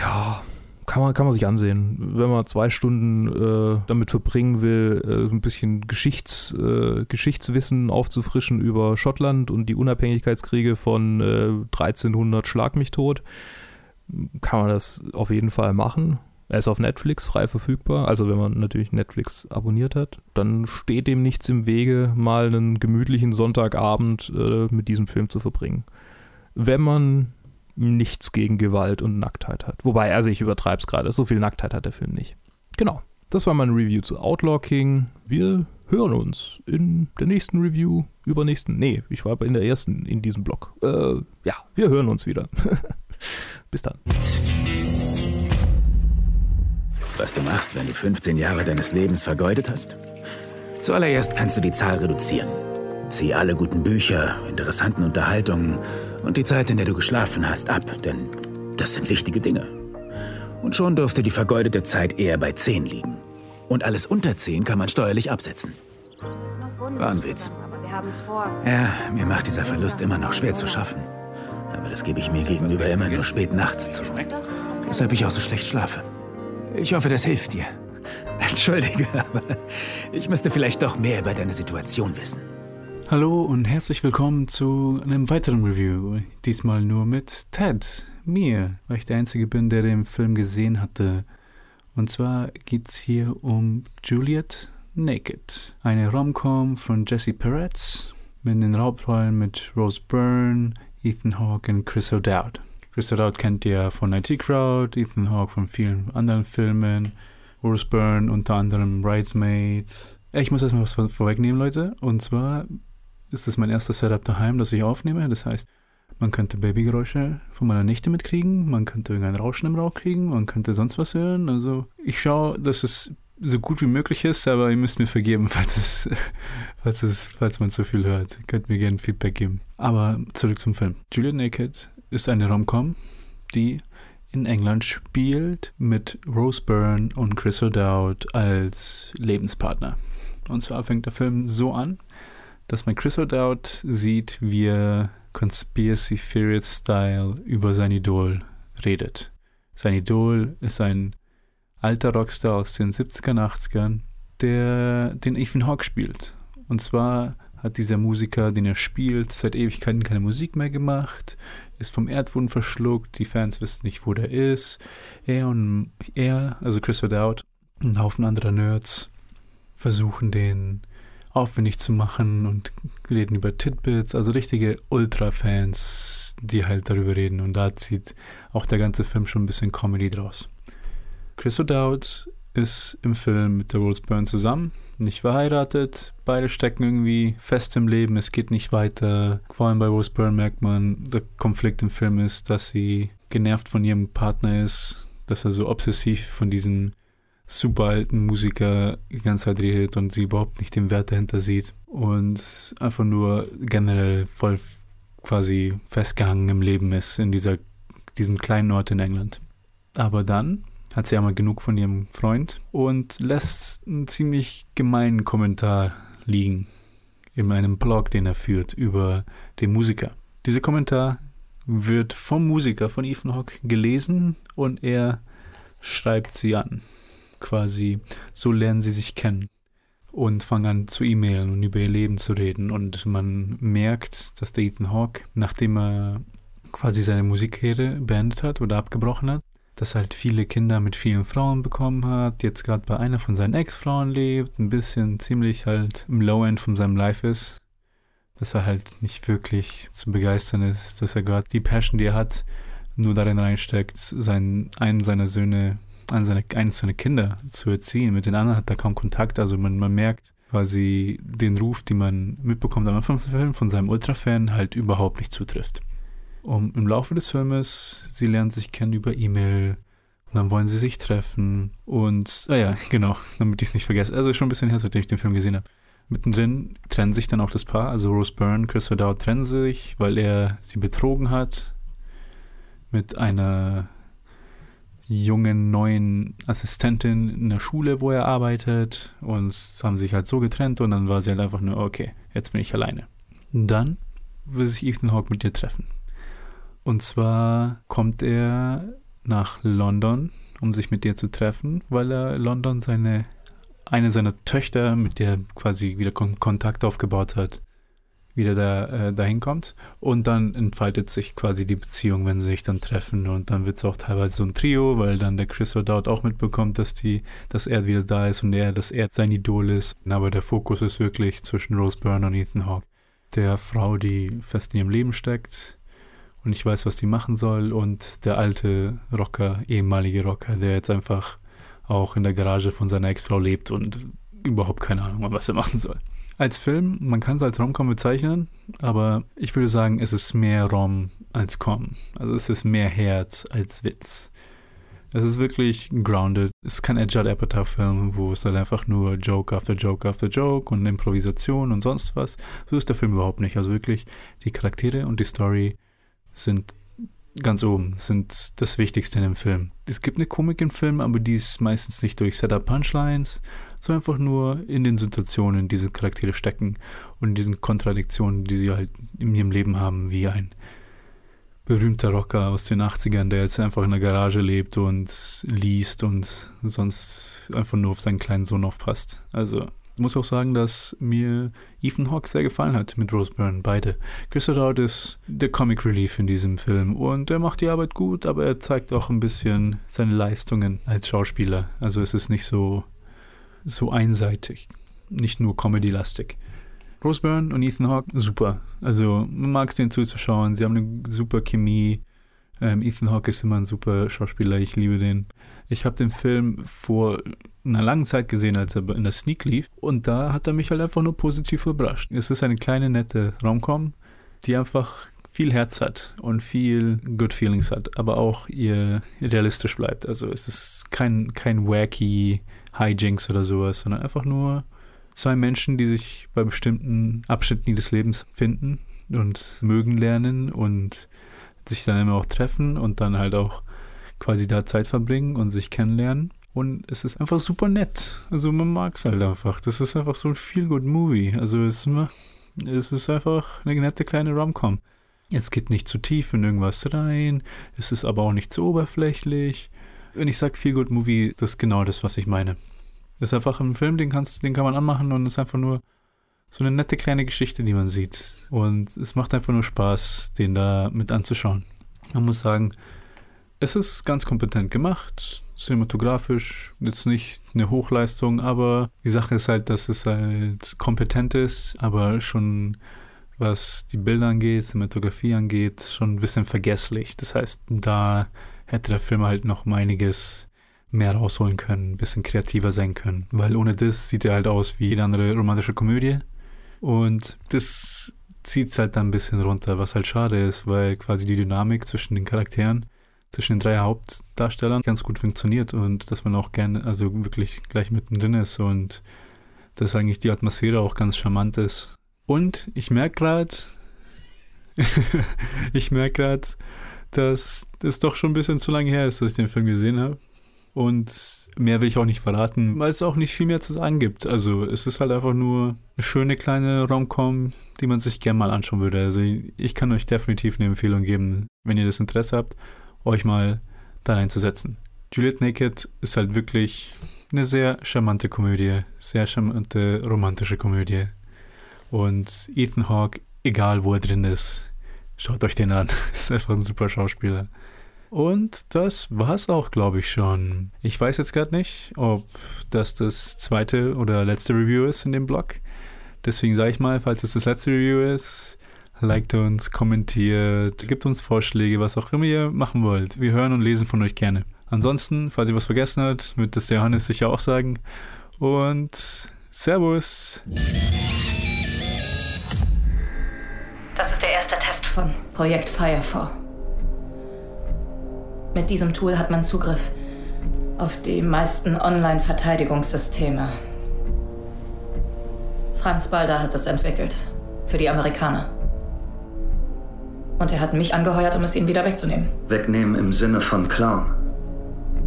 Ja, kann man, kann man sich ansehen. Wenn man zwei Stunden äh, damit verbringen will, äh, ein bisschen Geschichts, äh, Geschichtswissen aufzufrischen über Schottland und die Unabhängigkeitskriege von 1300 äh, Schlag mich tot, kann man das auf jeden Fall machen. Er ist auf Netflix frei verfügbar. Also wenn man natürlich Netflix abonniert hat, dann steht dem nichts im Wege, mal einen gemütlichen Sonntagabend äh, mit diesem Film zu verbringen. Wenn man nichts gegen Gewalt und Nacktheit hat. Wobei, also ich übertreibe es gerade, so viel Nacktheit hat der Film nicht. Genau, das war mein Review zu Outlaw King. Wir hören uns in der nächsten Review, übernächsten, nee, ich war aber in der ersten in diesem Blog. Äh, ja, wir hören uns wieder. Bis dann. Was du machst, wenn du 15 Jahre deines Lebens vergeudet hast? Zuallererst kannst du die Zahl reduzieren. Zieh alle guten Bücher, interessanten Unterhaltungen und die Zeit, in der du geschlafen hast, ab, denn das sind wichtige Dinge. Und schon dürfte die vergeudete Zeit eher bei 10 liegen. Und alles unter 10 kann man steuerlich absetzen. War ein Witz. Ja, mir macht dieser Verlust immer noch schwer zu schaffen. Aber das gebe ich mir gegenüber immer nur spät nachts zu. Weshalb ich auch so schlecht schlafe. Ich hoffe, das hilft dir. Entschuldige, aber ich müsste vielleicht doch mehr über deine Situation wissen. Hallo und herzlich willkommen zu einem weiteren Review. Diesmal nur mit Ted, mir, weil ich der Einzige bin, der den Film gesehen hatte. Und zwar geht es hier um Juliet Naked, eine Romcom von Jesse Peretz mit den Hauptrollen mit Rose Byrne, Ethan Hawke und Chris O'Dowd. Chris O'Dowd kennt ihr von IT Crowd, Ethan Hawke von vielen anderen Filmen, Rose Byrne unter anderem Bridesmaids. Ich muss erstmal was vorwegnehmen, Leute. Und zwar ist das mein erstes Setup daheim, das ich aufnehme. Das heißt, Man könnte Babygeräusche von meiner Nichte mitkriegen, man könnte irgendein Rauschen im Rauch kriegen, man könnte sonst was hören. Also ich schaue, dass es so gut wie möglich ist, aber ihr müsst mir vergeben, falls es, falls es, falls man zu viel hört. Könnt mir gerne Feedback geben. Aber zurück zum Film. Juliet Naked ist eine Rom-Com, die in England spielt mit Rose Byrne und Chris O'Dowd als Lebenspartner. Und zwar fängt der Film so an, dass man Chris O'Dowd sieht, wie er Conspiracy Theorist Style über sein Idol redet. Sein Idol ist ein alter Rockstar aus den 70ern, 80ern, der den Ethan Hawke spielt. Und zwar hat dieser Musiker, den er spielt, seit Ewigkeiten keine Musik mehr gemacht, ist vom Erdboden verschluckt, die Fans wissen nicht, wo der ist. Er und er, also Chris O'Dowd, ein Haufen anderer Nerds, versuchen den aufwendig zu machen und reden über Titbits, also richtige Ultra-Fans, die halt darüber reden. Und da zieht auch der ganze Film schon ein bisschen Comedy draus. Chris O'Dowd ist im Film mit der Rose Byrne zusammen, nicht verheiratet. Beide stecken irgendwie fest im Leben, es geht nicht weiter. Vor allem bei Rose Byrne merkt man, der Konflikt im Film ist, dass sie genervt von ihrem Partner ist, dass er so obsessiv von diesem super alten Musiker die ganze Zeit redet und sie überhaupt nicht den Wert dahinter sieht und einfach nur generell voll quasi festgehangen im Leben ist in dieser, diesem kleinen Ort in England. Aber dann hat sie einmal genug von ihrem Freund und lässt einen ziemlich gemeinen Kommentar liegen in einem Blog, den er führt über den Musiker. Dieser Kommentar wird vom Musiker, von Ethan Hawke, gelesen und er schreibt sie an quasi, so lernen sie sich kennen und fangen an zu e-mailen und über ihr Leben zu reden. Und man merkt, dass der Ethan Hawke, nachdem er quasi seine Musikkarriere beendet hat oder abgebrochen hat, dass er halt viele Kinder mit vielen Frauen bekommen hat, jetzt gerade bei einer von seinen Ex-Frauen lebt, ein bisschen ziemlich halt im Low-End von seinem Life ist, dass er halt nicht wirklich zu begeistern ist, dass er gerade die Passion, die er hat, nur darin reinsteckt, seinen, einen seiner Söhne an seine, eines seiner Kinder zu erziehen. Mit den anderen hat er kaum Kontakt. Also man, man merkt quasi den Ruf, den man mitbekommt am Anfang des Films von seinem Ultra-Fan, halt überhaupt nicht zutrifft. Und im Laufe des Filmes, sie lernen sich kennen über E-Mail, und dann wollen sie sich treffen und, ah ja, genau, damit ich es nicht vergesse. Also schon ein bisschen her, seitdem ich den Film gesehen habe. Mittendrin trennen sich dann auch das Paar, also Rose Byrne, Chris O'Dowd trennen sich, weil er sie betrogen hat mit einer jungen neuen Assistentin in der Schule, wo er arbeitet und haben sich halt so getrennt und dann war sie halt einfach nur, okay, jetzt bin ich alleine. Dann will sich Ethan Hawke mit ihr treffen. Und zwar kommt er nach London, um sich mit ihr zu treffen, weil er London seine eine seiner Töchter, mit der quasi wieder Kontakt aufgebaut hat, wieder da, äh, dahin kommt. Und dann entfaltet sich quasi die Beziehung, wenn sie sich dann treffen. Und dann wird es auch teilweise so ein Trio, weil dann der Chris O'Dowd auch mitbekommt, dass die, dass er wieder da ist und er, dass er sein Idol ist. Aber der Fokus ist wirklich zwischen Rose Byrne und Ethan Hawke. Der Frau, die fest in ihrem Leben steckt und ich weiß, was die machen soll. Und der alte Rocker, ehemalige Rocker, der jetzt einfach auch in der Garage von seiner Ex-Frau lebt und überhaupt keine Ahnung, was er machen soll. Als Film, man kann es als Rom-Com bezeichnen, aber ich würde sagen, es ist mehr Rom als Com. Also es ist mehr Herz als Witz. Es ist wirklich grounded. Es ist kein Judd Apatow-Film, wo es halt einfach nur Joke after Joke after Joke und Improvisation und sonst was. So ist der Film überhaupt nicht. Also wirklich, die Charaktere und die Story sind ganz oben, sind das Wichtigste in dem Film. Es gibt eine Komik im Film, aber die ist meistens nicht durch Setup Punchlines, sondern einfach nur in den Situationen, in diese Charaktere stecken und in diesen Kontradiktionen, die sie halt in ihrem Leben haben, wie ein berühmter Rocker aus den 80ern, der jetzt einfach in der Garage lebt und liest und sonst einfach nur auf seinen kleinen Sohn aufpasst. Also ich muss auch sagen, dass mir Ethan Hawke sehr gefallen hat mit Rose Byrne, beide. Chris O'Dowd ist der Comic Relief in diesem Film und er macht die Arbeit gut, aber er zeigt auch ein bisschen seine Leistungen als Schauspieler. Also es ist nicht so so einseitig, nicht nur Comedy-lastig. Rose Byrne und Ethan Hawke, super. Also man mag es denen zuzuschauen, sie haben eine super Chemie. Ähm, Ethan Hawke ist immer ein super Schauspieler, ich liebe den. Ich habe den Film vor einer langen Zeit gesehen, als er in der Sneak lief und da hat er mich halt einfach nur positiv überrascht. Es ist eine kleine, nette Romcom, die einfach viel Herz hat und viel Good Feelings hat, aber auch ihr realistisch bleibt. Also es ist kein, kein wacky Hijinks oder sowas, sondern einfach nur zwei Menschen, die sich bei bestimmten Abschnitten ihres Lebens finden und mögen lernen und sich dann immer auch treffen und dann halt auch quasi da Zeit verbringen und sich kennenlernen. Und es ist einfach super nett. Also man mag es halt einfach. Das ist einfach so ein Feel-Good-Movie. Also es, es ist einfach eine nette kleine Rom-Com. Es geht nicht zu tief in irgendwas rein. Es ist aber auch nicht zu oberflächlich. Wenn ich sage Feel-Good-Movie, das ist genau das, was ich meine. Es ist einfach ein Film, den, kannst, den kann man anmachen und es ist einfach nur so eine nette kleine Geschichte, die man sieht. Und es macht einfach nur Spaß, den da mit anzuschauen. Man muss sagen, es ist ganz kompetent gemacht, cinematografisch, jetzt nicht eine Hochleistung, aber die Sache ist halt, dass es halt kompetent ist, aber schon was die Bilder angeht, Cinematografie angeht, schon ein bisschen vergesslich. Das heißt, da hätte der Film halt noch einiges mehr rausholen können, ein bisschen kreativer sein können. Weil ohne das sieht er halt aus wie jede andere romantische Komödie. Und das zieht es halt dann ein bisschen runter, was halt schade ist, weil quasi die Dynamik zwischen den Charakteren, zwischen den drei Hauptdarstellern ganz gut funktioniert und dass man auch gerne, also wirklich gleich mittendrin ist und dass eigentlich die Atmosphäre auch ganz charmant ist. Und ich merke gerade, ich merke gerade, dass es doch schon ein bisschen zu lange her ist, dass ich den Film gesehen habe. Und mehr will ich auch nicht verraten, weil es auch nicht viel mehr zu sagen gibt. Also es ist halt einfach nur eine schöne kleine Romcom, die man sich gerne mal anschauen würde. Also ich kann euch definitiv eine Empfehlung geben, wenn ihr das Interesse habt, euch mal da reinzusetzen. Juliet Naked ist halt wirklich eine sehr charmante Komödie, sehr charmante romantische Komödie. Und Ethan Hawke, egal wo er drin ist, schaut euch den an. ist einfach ein super Schauspieler. Und das war's auch, glaube ich, schon. Ich weiß jetzt gerade nicht, ob das das zweite oder letzte Review ist in dem Blog. Deswegen sage ich mal, falls es das letzte Review ist, liked uns, kommentiert, gebt uns Vorschläge, was auch immer ihr machen wollt. Wir hören und lesen von euch gerne. Ansonsten, falls ihr was vergessen habt, wird das der Johannes sicher auch sagen. Und Servus! Das ist der erste Test von Projekt Firefall. Mit diesem Tool hat man Zugriff auf die meisten Online-Verteidigungssysteme. Franz Balder hat es entwickelt. Für die Amerikaner. Und er hat mich angeheuert, um es ihnen wieder wegzunehmen. Wegnehmen im Sinne von Clown.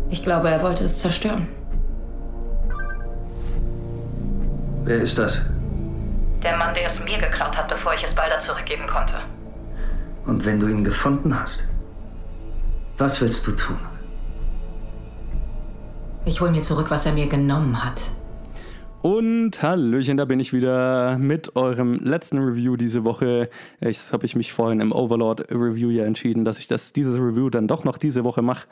Ich glaube, er wollte es zerstören. Wer ist das? Der Mann, der es mir geklaut hat, bevor ich es Balder zurückgeben konnte. Und wenn du ihn gefunden hast? Was willst du tun? Ich hol mir zurück, was er mir genommen hat. Und Hallöchen, da bin ich wieder mit eurem letzten Review diese Woche. Ich habe ich mich vorhin im Overlord Review ja entschieden, dass ich das dieses Review dann doch noch diese Woche mache.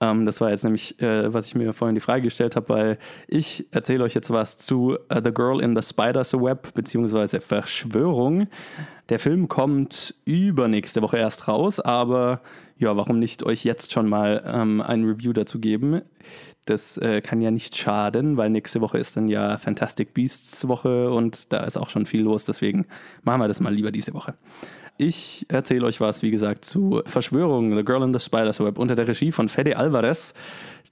Ähm, das war jetzt nämlich, äh, was ich mir vorhin die Frage gestellt habe, weil ich erzähle euch jetzt was zu uh, The Girl in the Spider's Web beziehungsweise Verschwörung. Der Film kommt übernächste Woche erst raus, aber ja, warum nicht euch jetzt schon mal ähm, ein Review dazu geben? Das äh, kann ja nicht schaden, weil nächste Woche ist dann ja Fantastic Beasts Woche und da ist auch schon viel los. Deswegen machen wir das mal lieber diese Woche. Ich erzähle euch was, wie gesagt, zu Verschwörung, The Girl in the Spider's Web unter der Regie von Fede Alvarez,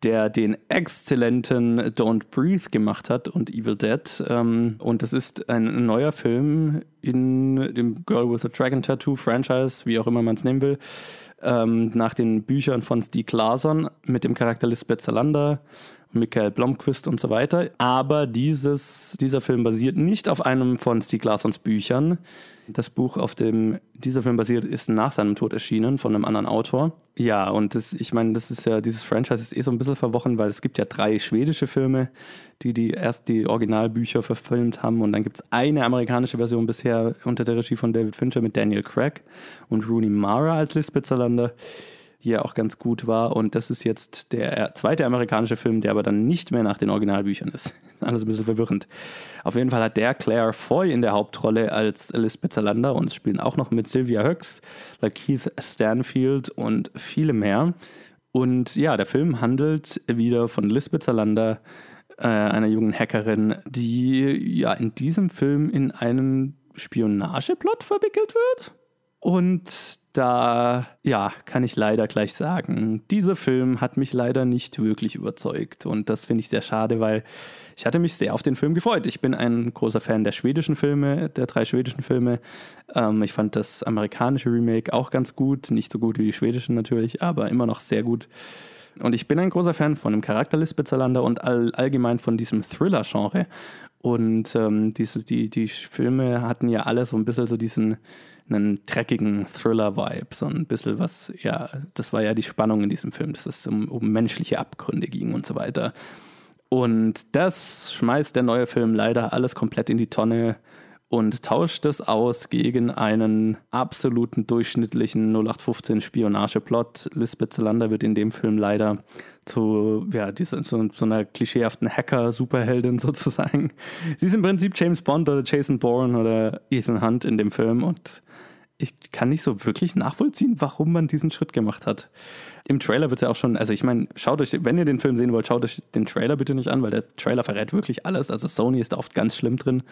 der den exzellenten Don't Breathe gemacht hat und Evil Dead. Ähm, und das ist ein neuer Film in dem Girl with a Dragon Tattoo Franchise, wie auch immer man es nehmen will ähm, nach den Büchern von Stieg Larsson mit dem Charakter Lisbeth Salander Michael Blomqvist und so weiter. Aber dieses, dieser Film basiert nicht auf einem von Stieg Larssons Büchern, das Buch, auf dem dieser Film basiert, ist nach seinem Tod erschienen von einem anderen Autor. Ja, und das, ich meine, das ist ja, dieses Franchise ist eh so ein bisschen verwochen, weil es gibt ja drei schwedische Filme, die, die erst die Originalbücher verfilmt haben und dann gibt es eine amerikanische Version bisher unter der Regie von David Fincher mit Daniel Craig und Rooney Mara als Lisbeth Salander die ja auch ganz gut war. Und das ist jetzt der zweite amerikanische Film, der aber dann nicht mehr nach den Originalbüchern ist. Alles ein bisschen verwirrend. Auf jeden Fall hat der Claire Foy in der Hauptrolle als Lisbeth Salander und spielen auch noch mit Sylvia Höcks, Lakeith Stanfield und viele mehr. Und ja, der Film handelt wieder von Lisbeth Salander, äh, einer jungen Hackerin, die ja in diesem Film in einen Spionageplot verwickelt wird. Und da, ja, kann ich leider gleich sagen, dieser Film hat mich leider nicht wirklich überzeugt. Und das finde ich sehr schade, weil ich hatte mich sehr auf den Film gefreut. Ich bin ein großer Fan der schwedischen Filme, der drei schwedischen Filme. Ähm, ich fand das amerikanische Remake auch ganz gut. Nicht so gut wie die schwedischen natürlich, aber immer noch sehr gut. Und ich bin ein großer Fan von dem Charakter Lisbeth Salander und all, allgemein von diesem Thriller-Genre. Und ähm, diese, die, die Filme hatten ja alle so ein bisschen so diesen einen dreckigen Thriller-Vibe, so ein bisschen was, ja, das war ja die Spannung in diesem Film, dass es um, um menschliche Abgründe ging und so weiter. Und das schmeißt der neue Film leider alles komplett in die Tonne und tauscht es aus gegen einen absoluten durchschnittlichen 0815 Spionageplot. Lisbeth Zelander wird in dem Film leider zu, ja, diese, zu, zu einer klischeehaften Hacker-Superheldin sozusagen. Sie ist im Prinzip James Bond oder Jason Bourne oder Ethan Hunt in dem Film und ich kann nicht so wirklich nachvollziehen, warum man diesen Schritt gemacht hat. Im Trailer wird es ja auch schon, also ich meine, schaut euch, wenn ihr den Film sehen wollt, schaut euch den Trailer bitte nicht an, weil der Trailer verrät wirklich alles. Also Sony ist da oft ganz schlimm drin,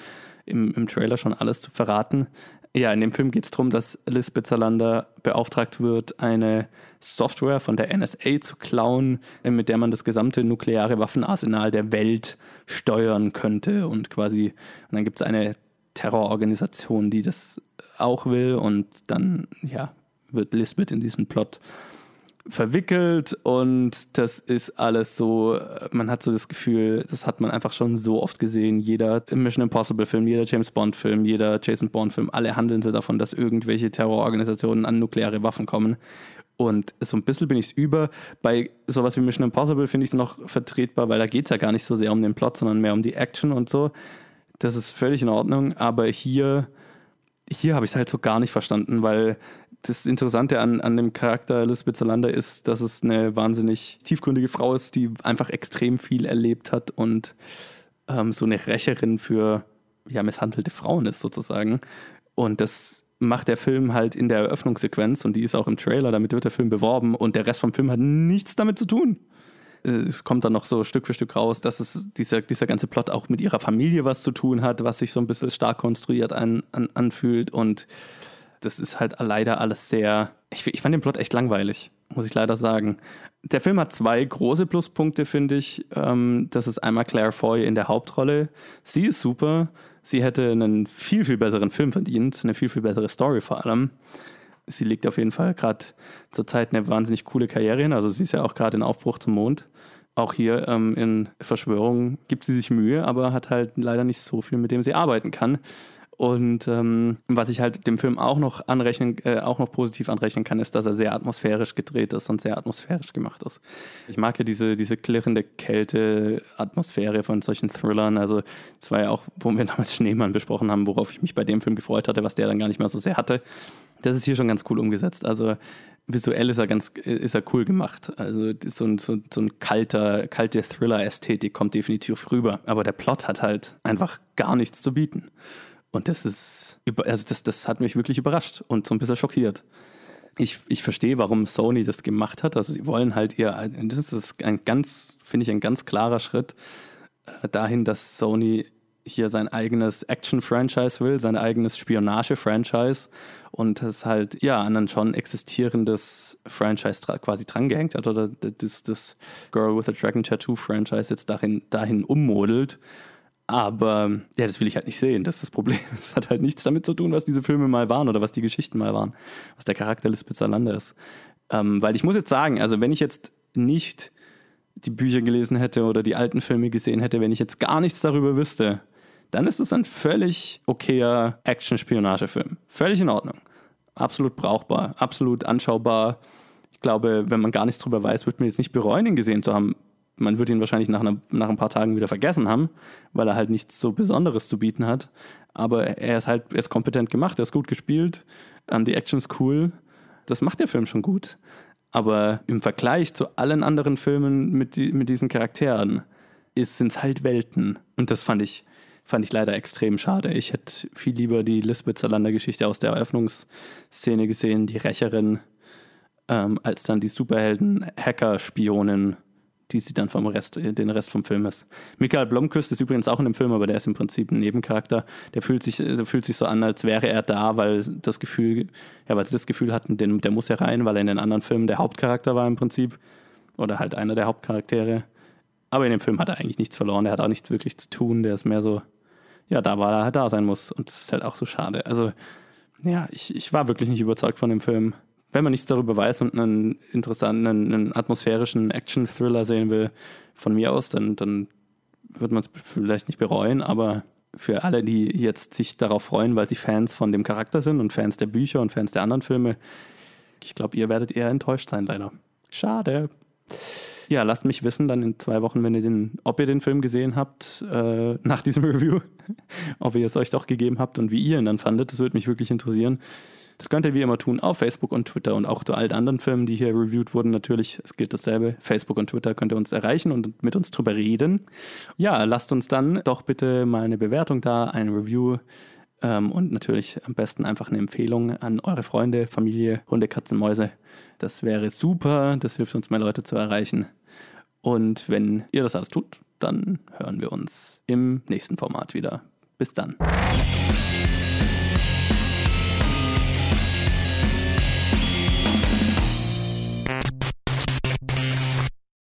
im, im Trailer schon alles zu verraten. Ja, in dem Film geht es darum, dass Lisbeth Salander beauftragt wird, eine Software von der NSA zu klauen, mit der man das gesamte nukleare Waffenarsenal der Welt steuern könnte. Und quasi, und dann gibt es eine Terrororganisation, die das auch will. Und dann, ja, wird Lisbeth in diesen Plot verwickelt und das ist alles so, man hat so das Gefühl, das hat man einfach schon so oft gesehen, jeder Mission Impossible Film, jeder James Bond Film, jeder Jason Bond Film, alle handeln sie davon, dass irgendwelche Terrororganisationen an nukleare Waffen kommen und so ein bisschen bin ich es über. Bei sowas wie Mission Impossible finde ich es noch vertretbar, weil da geht es ja gar nicht so sehr um den Plot, sondern mehr um die Action und so. Das ist völlig in Ordnung, aber hier, hier habe ich es halt so gar nicht verstanden, weil das Interessante an, an dem Charakter Elizabeth Salander ist, dass es eine wahnsinnig tiefgründige Frau ist, die einfach extrem viel erlebt hat und ähm, so eine Rächerin für ja, misshandelte Frauen ist sozusagen. Und das macht der Film halt in der Eröffnungssequenz und die ist auch im Trailer, damit wird der Film beworben und der Rest vom Film hat nichts damit zu tun. Äh, es kommt dann noch so Stück für Stück raus, dass es dieser, dieser ganze Plot auch mit ihrer Familie was zu tun hat, was sich so ein bisschen stark konstruiert an, an, anfühlt und das ist halt leider alles sehr. Ich, ich fand den Plot echt langweilig, muss ich leider sagen. Der Film hat zwei große Pluspunkte, finde ich. Ähm, das ist einmal Claire Foy in der Hauptrolle. Sie ist super. Sie hätte einen viel, viel besseren Film verdient, eine viel, viel bessere Story vor allem. Sie legt auf jeden Fall gerade zurzeit eine wahnsinnig coole Karriere hin. Also sie ist ja auch gerade in Aufbruch zum Mond. Auch hier ähm, in Verschwörung gibt sie sich Mühe, aber hat halt leider nicht so viel, mit dem sie arbeiten kann. Und ähm, was ich halt dem Film auch noch anrechnen, äh, auch noch positiv anrechnen kann, ist, dass er sehr atmosphärisch gedreht ist und sehr atmosphärisch gemacht ist. Ich mag ja diese, diese klirrende Kälte-Atmosphäre von solchen Thrillern. Also, das war ja auch, wo wir damals Schneemann besprochen haben, worauf ich mich bei dem Film gefreut hatte, was der dann gar nicht mehr so sehr hatte. Das ist hier schon ganz cool umgesetzt. Also, visuell ist er ganz, ist er cool gemacht. Also so ein, so, so ein kalter, kalte Thriller-Ästhetik kommt definitiv rüber. Aber der Plot hat halt einfach gar nichts zu bieten. Und das ist, also das, das hat mich wirklich überrascht und so ein bisschen schockiert. Ich, ich verstehe, warum Sony das gemacht hat. Also sie wollen halt ihr, das ist ein ganz, finde ich, ein ganz klarer Schritt äh, dahin, dass Sony hier sein eigenes Action-Franchise will, sein eigenes Spionage-Franchise und es halt ja an ein schon existierendes Franchise quasi drangehängt hat oder das, das Girl with a Dragon Tattoo Franchise jetzt dahin, dahin ummodelt aber ja, das will ich halt nicht sehen. Das ist das Problem. Es hat halt nichts damit zu tun, was diese Filme mal waren oder was die Geschichten mal waren, was der Charakter Lisbeth Salander ist. Ähm, weil ich muss jetzt sagen, also wenn ich jetzt nicht die Bücher gelesen hätte oder die alten Filme gesehen hätte, wenn ich jetzt gar nichts darüber wüsste, dann ist es ein völlig okayer Action-Spionagefilm. Völlig in Ordnung. Absolut brauchbar, absolut anschaubar. Ich glaube, wenn man gar nichts darüber weiß, wird man jetzt nicht bereuen, ihn gesehen zu haben man wird ihn wahrscheinlich nach, einer, nach ein paar Tagen wieder vergessen haben, weil er halt nichts so Besonderes zu bieten hat. Aber er ist halt, er ist kompetent gemacht, er ist gut gespielt, ähm, die Action ist cool. Das macht der Film schon gut. Aber im Vergleich zu allen anderen Filmen mit, die, mit diesen Charakteren sind es halt Welten. Und das fand ich, fand ich leider extrem schade. Ich hätte viel lieber die Lisbeth Salander-Geschichte aus der Eröffnungsszene gesehen, die Rächerin, ähm, als dann die Superhelden-Hacker-Spionin die sie dann vom Rest, den Rest vom Film ist. Michael Blomqvist ist übrigens auch in dem Film, aber der ist im Prinzip ein Nebencharakter. Der fühlt sich, der fühlt sich so an, als wäre er da, weil das Gefühl, ja, weil sie das Gefühl hatten, den, der muss ja rein, weil er in den anderen Filmen der Hauptcharakter war im Prinzip. Oder halt einer der Hauptcharaktere. Aber in dem Film hat er eigentlich nichts verloren, der hat auch nichts wirklich zu tun, der ist mehr so, ja, da war er halt da sein muss. Und das ist halt auch so schade. Also, ja, ich, ich war wirklich nicht überzeugt von dem Film wenn man nichts darüber weiß und einen interessanten, einen, einen atmosphärischen Action-Thriller sehen will, von mir aus, dann, dann wird man es vielleicht nicht bereuen, aber für alle, die jetzt sich darauf freuen, weil sie Fans von dem Charakter sind und Fans der Bücher und Fans der anderen Filme, ich glaube, ihr werdet eher enttäuscht sein, leider. Schade. Ja, lasst mich wissen dann in zwei Wochen, wenn ihr den, ob ihr den Film gesehen habt, äh, nach diesem Review, ob ihr es euch doch gegeben habt und wie ihr ihn dann fandet. Das würde mich wirklich interessieren. Das könnt ihr wie immer tun auf Facebook und Twitter und auch zu allen anderen Filmen, die hier reviewed wurden. Natürlich, es gilt dasselbe. Facebook und Twitter könnt ihr uns erreichen und mit uns drüber reden. Ja, lasst uns dann doch bitte mal eine Bewertung da, ein Review ähm, und natürlich am besten einfach eine Empfehlung an eure Freunde, Familie, Hunde, Katzen, Mäuse. Das wäre super. Das hilft uns, mehr Leute zu erreichen. Und wenn ihr das alles tut, dann hören wir uns im nächsten Format wieder. Bis dann.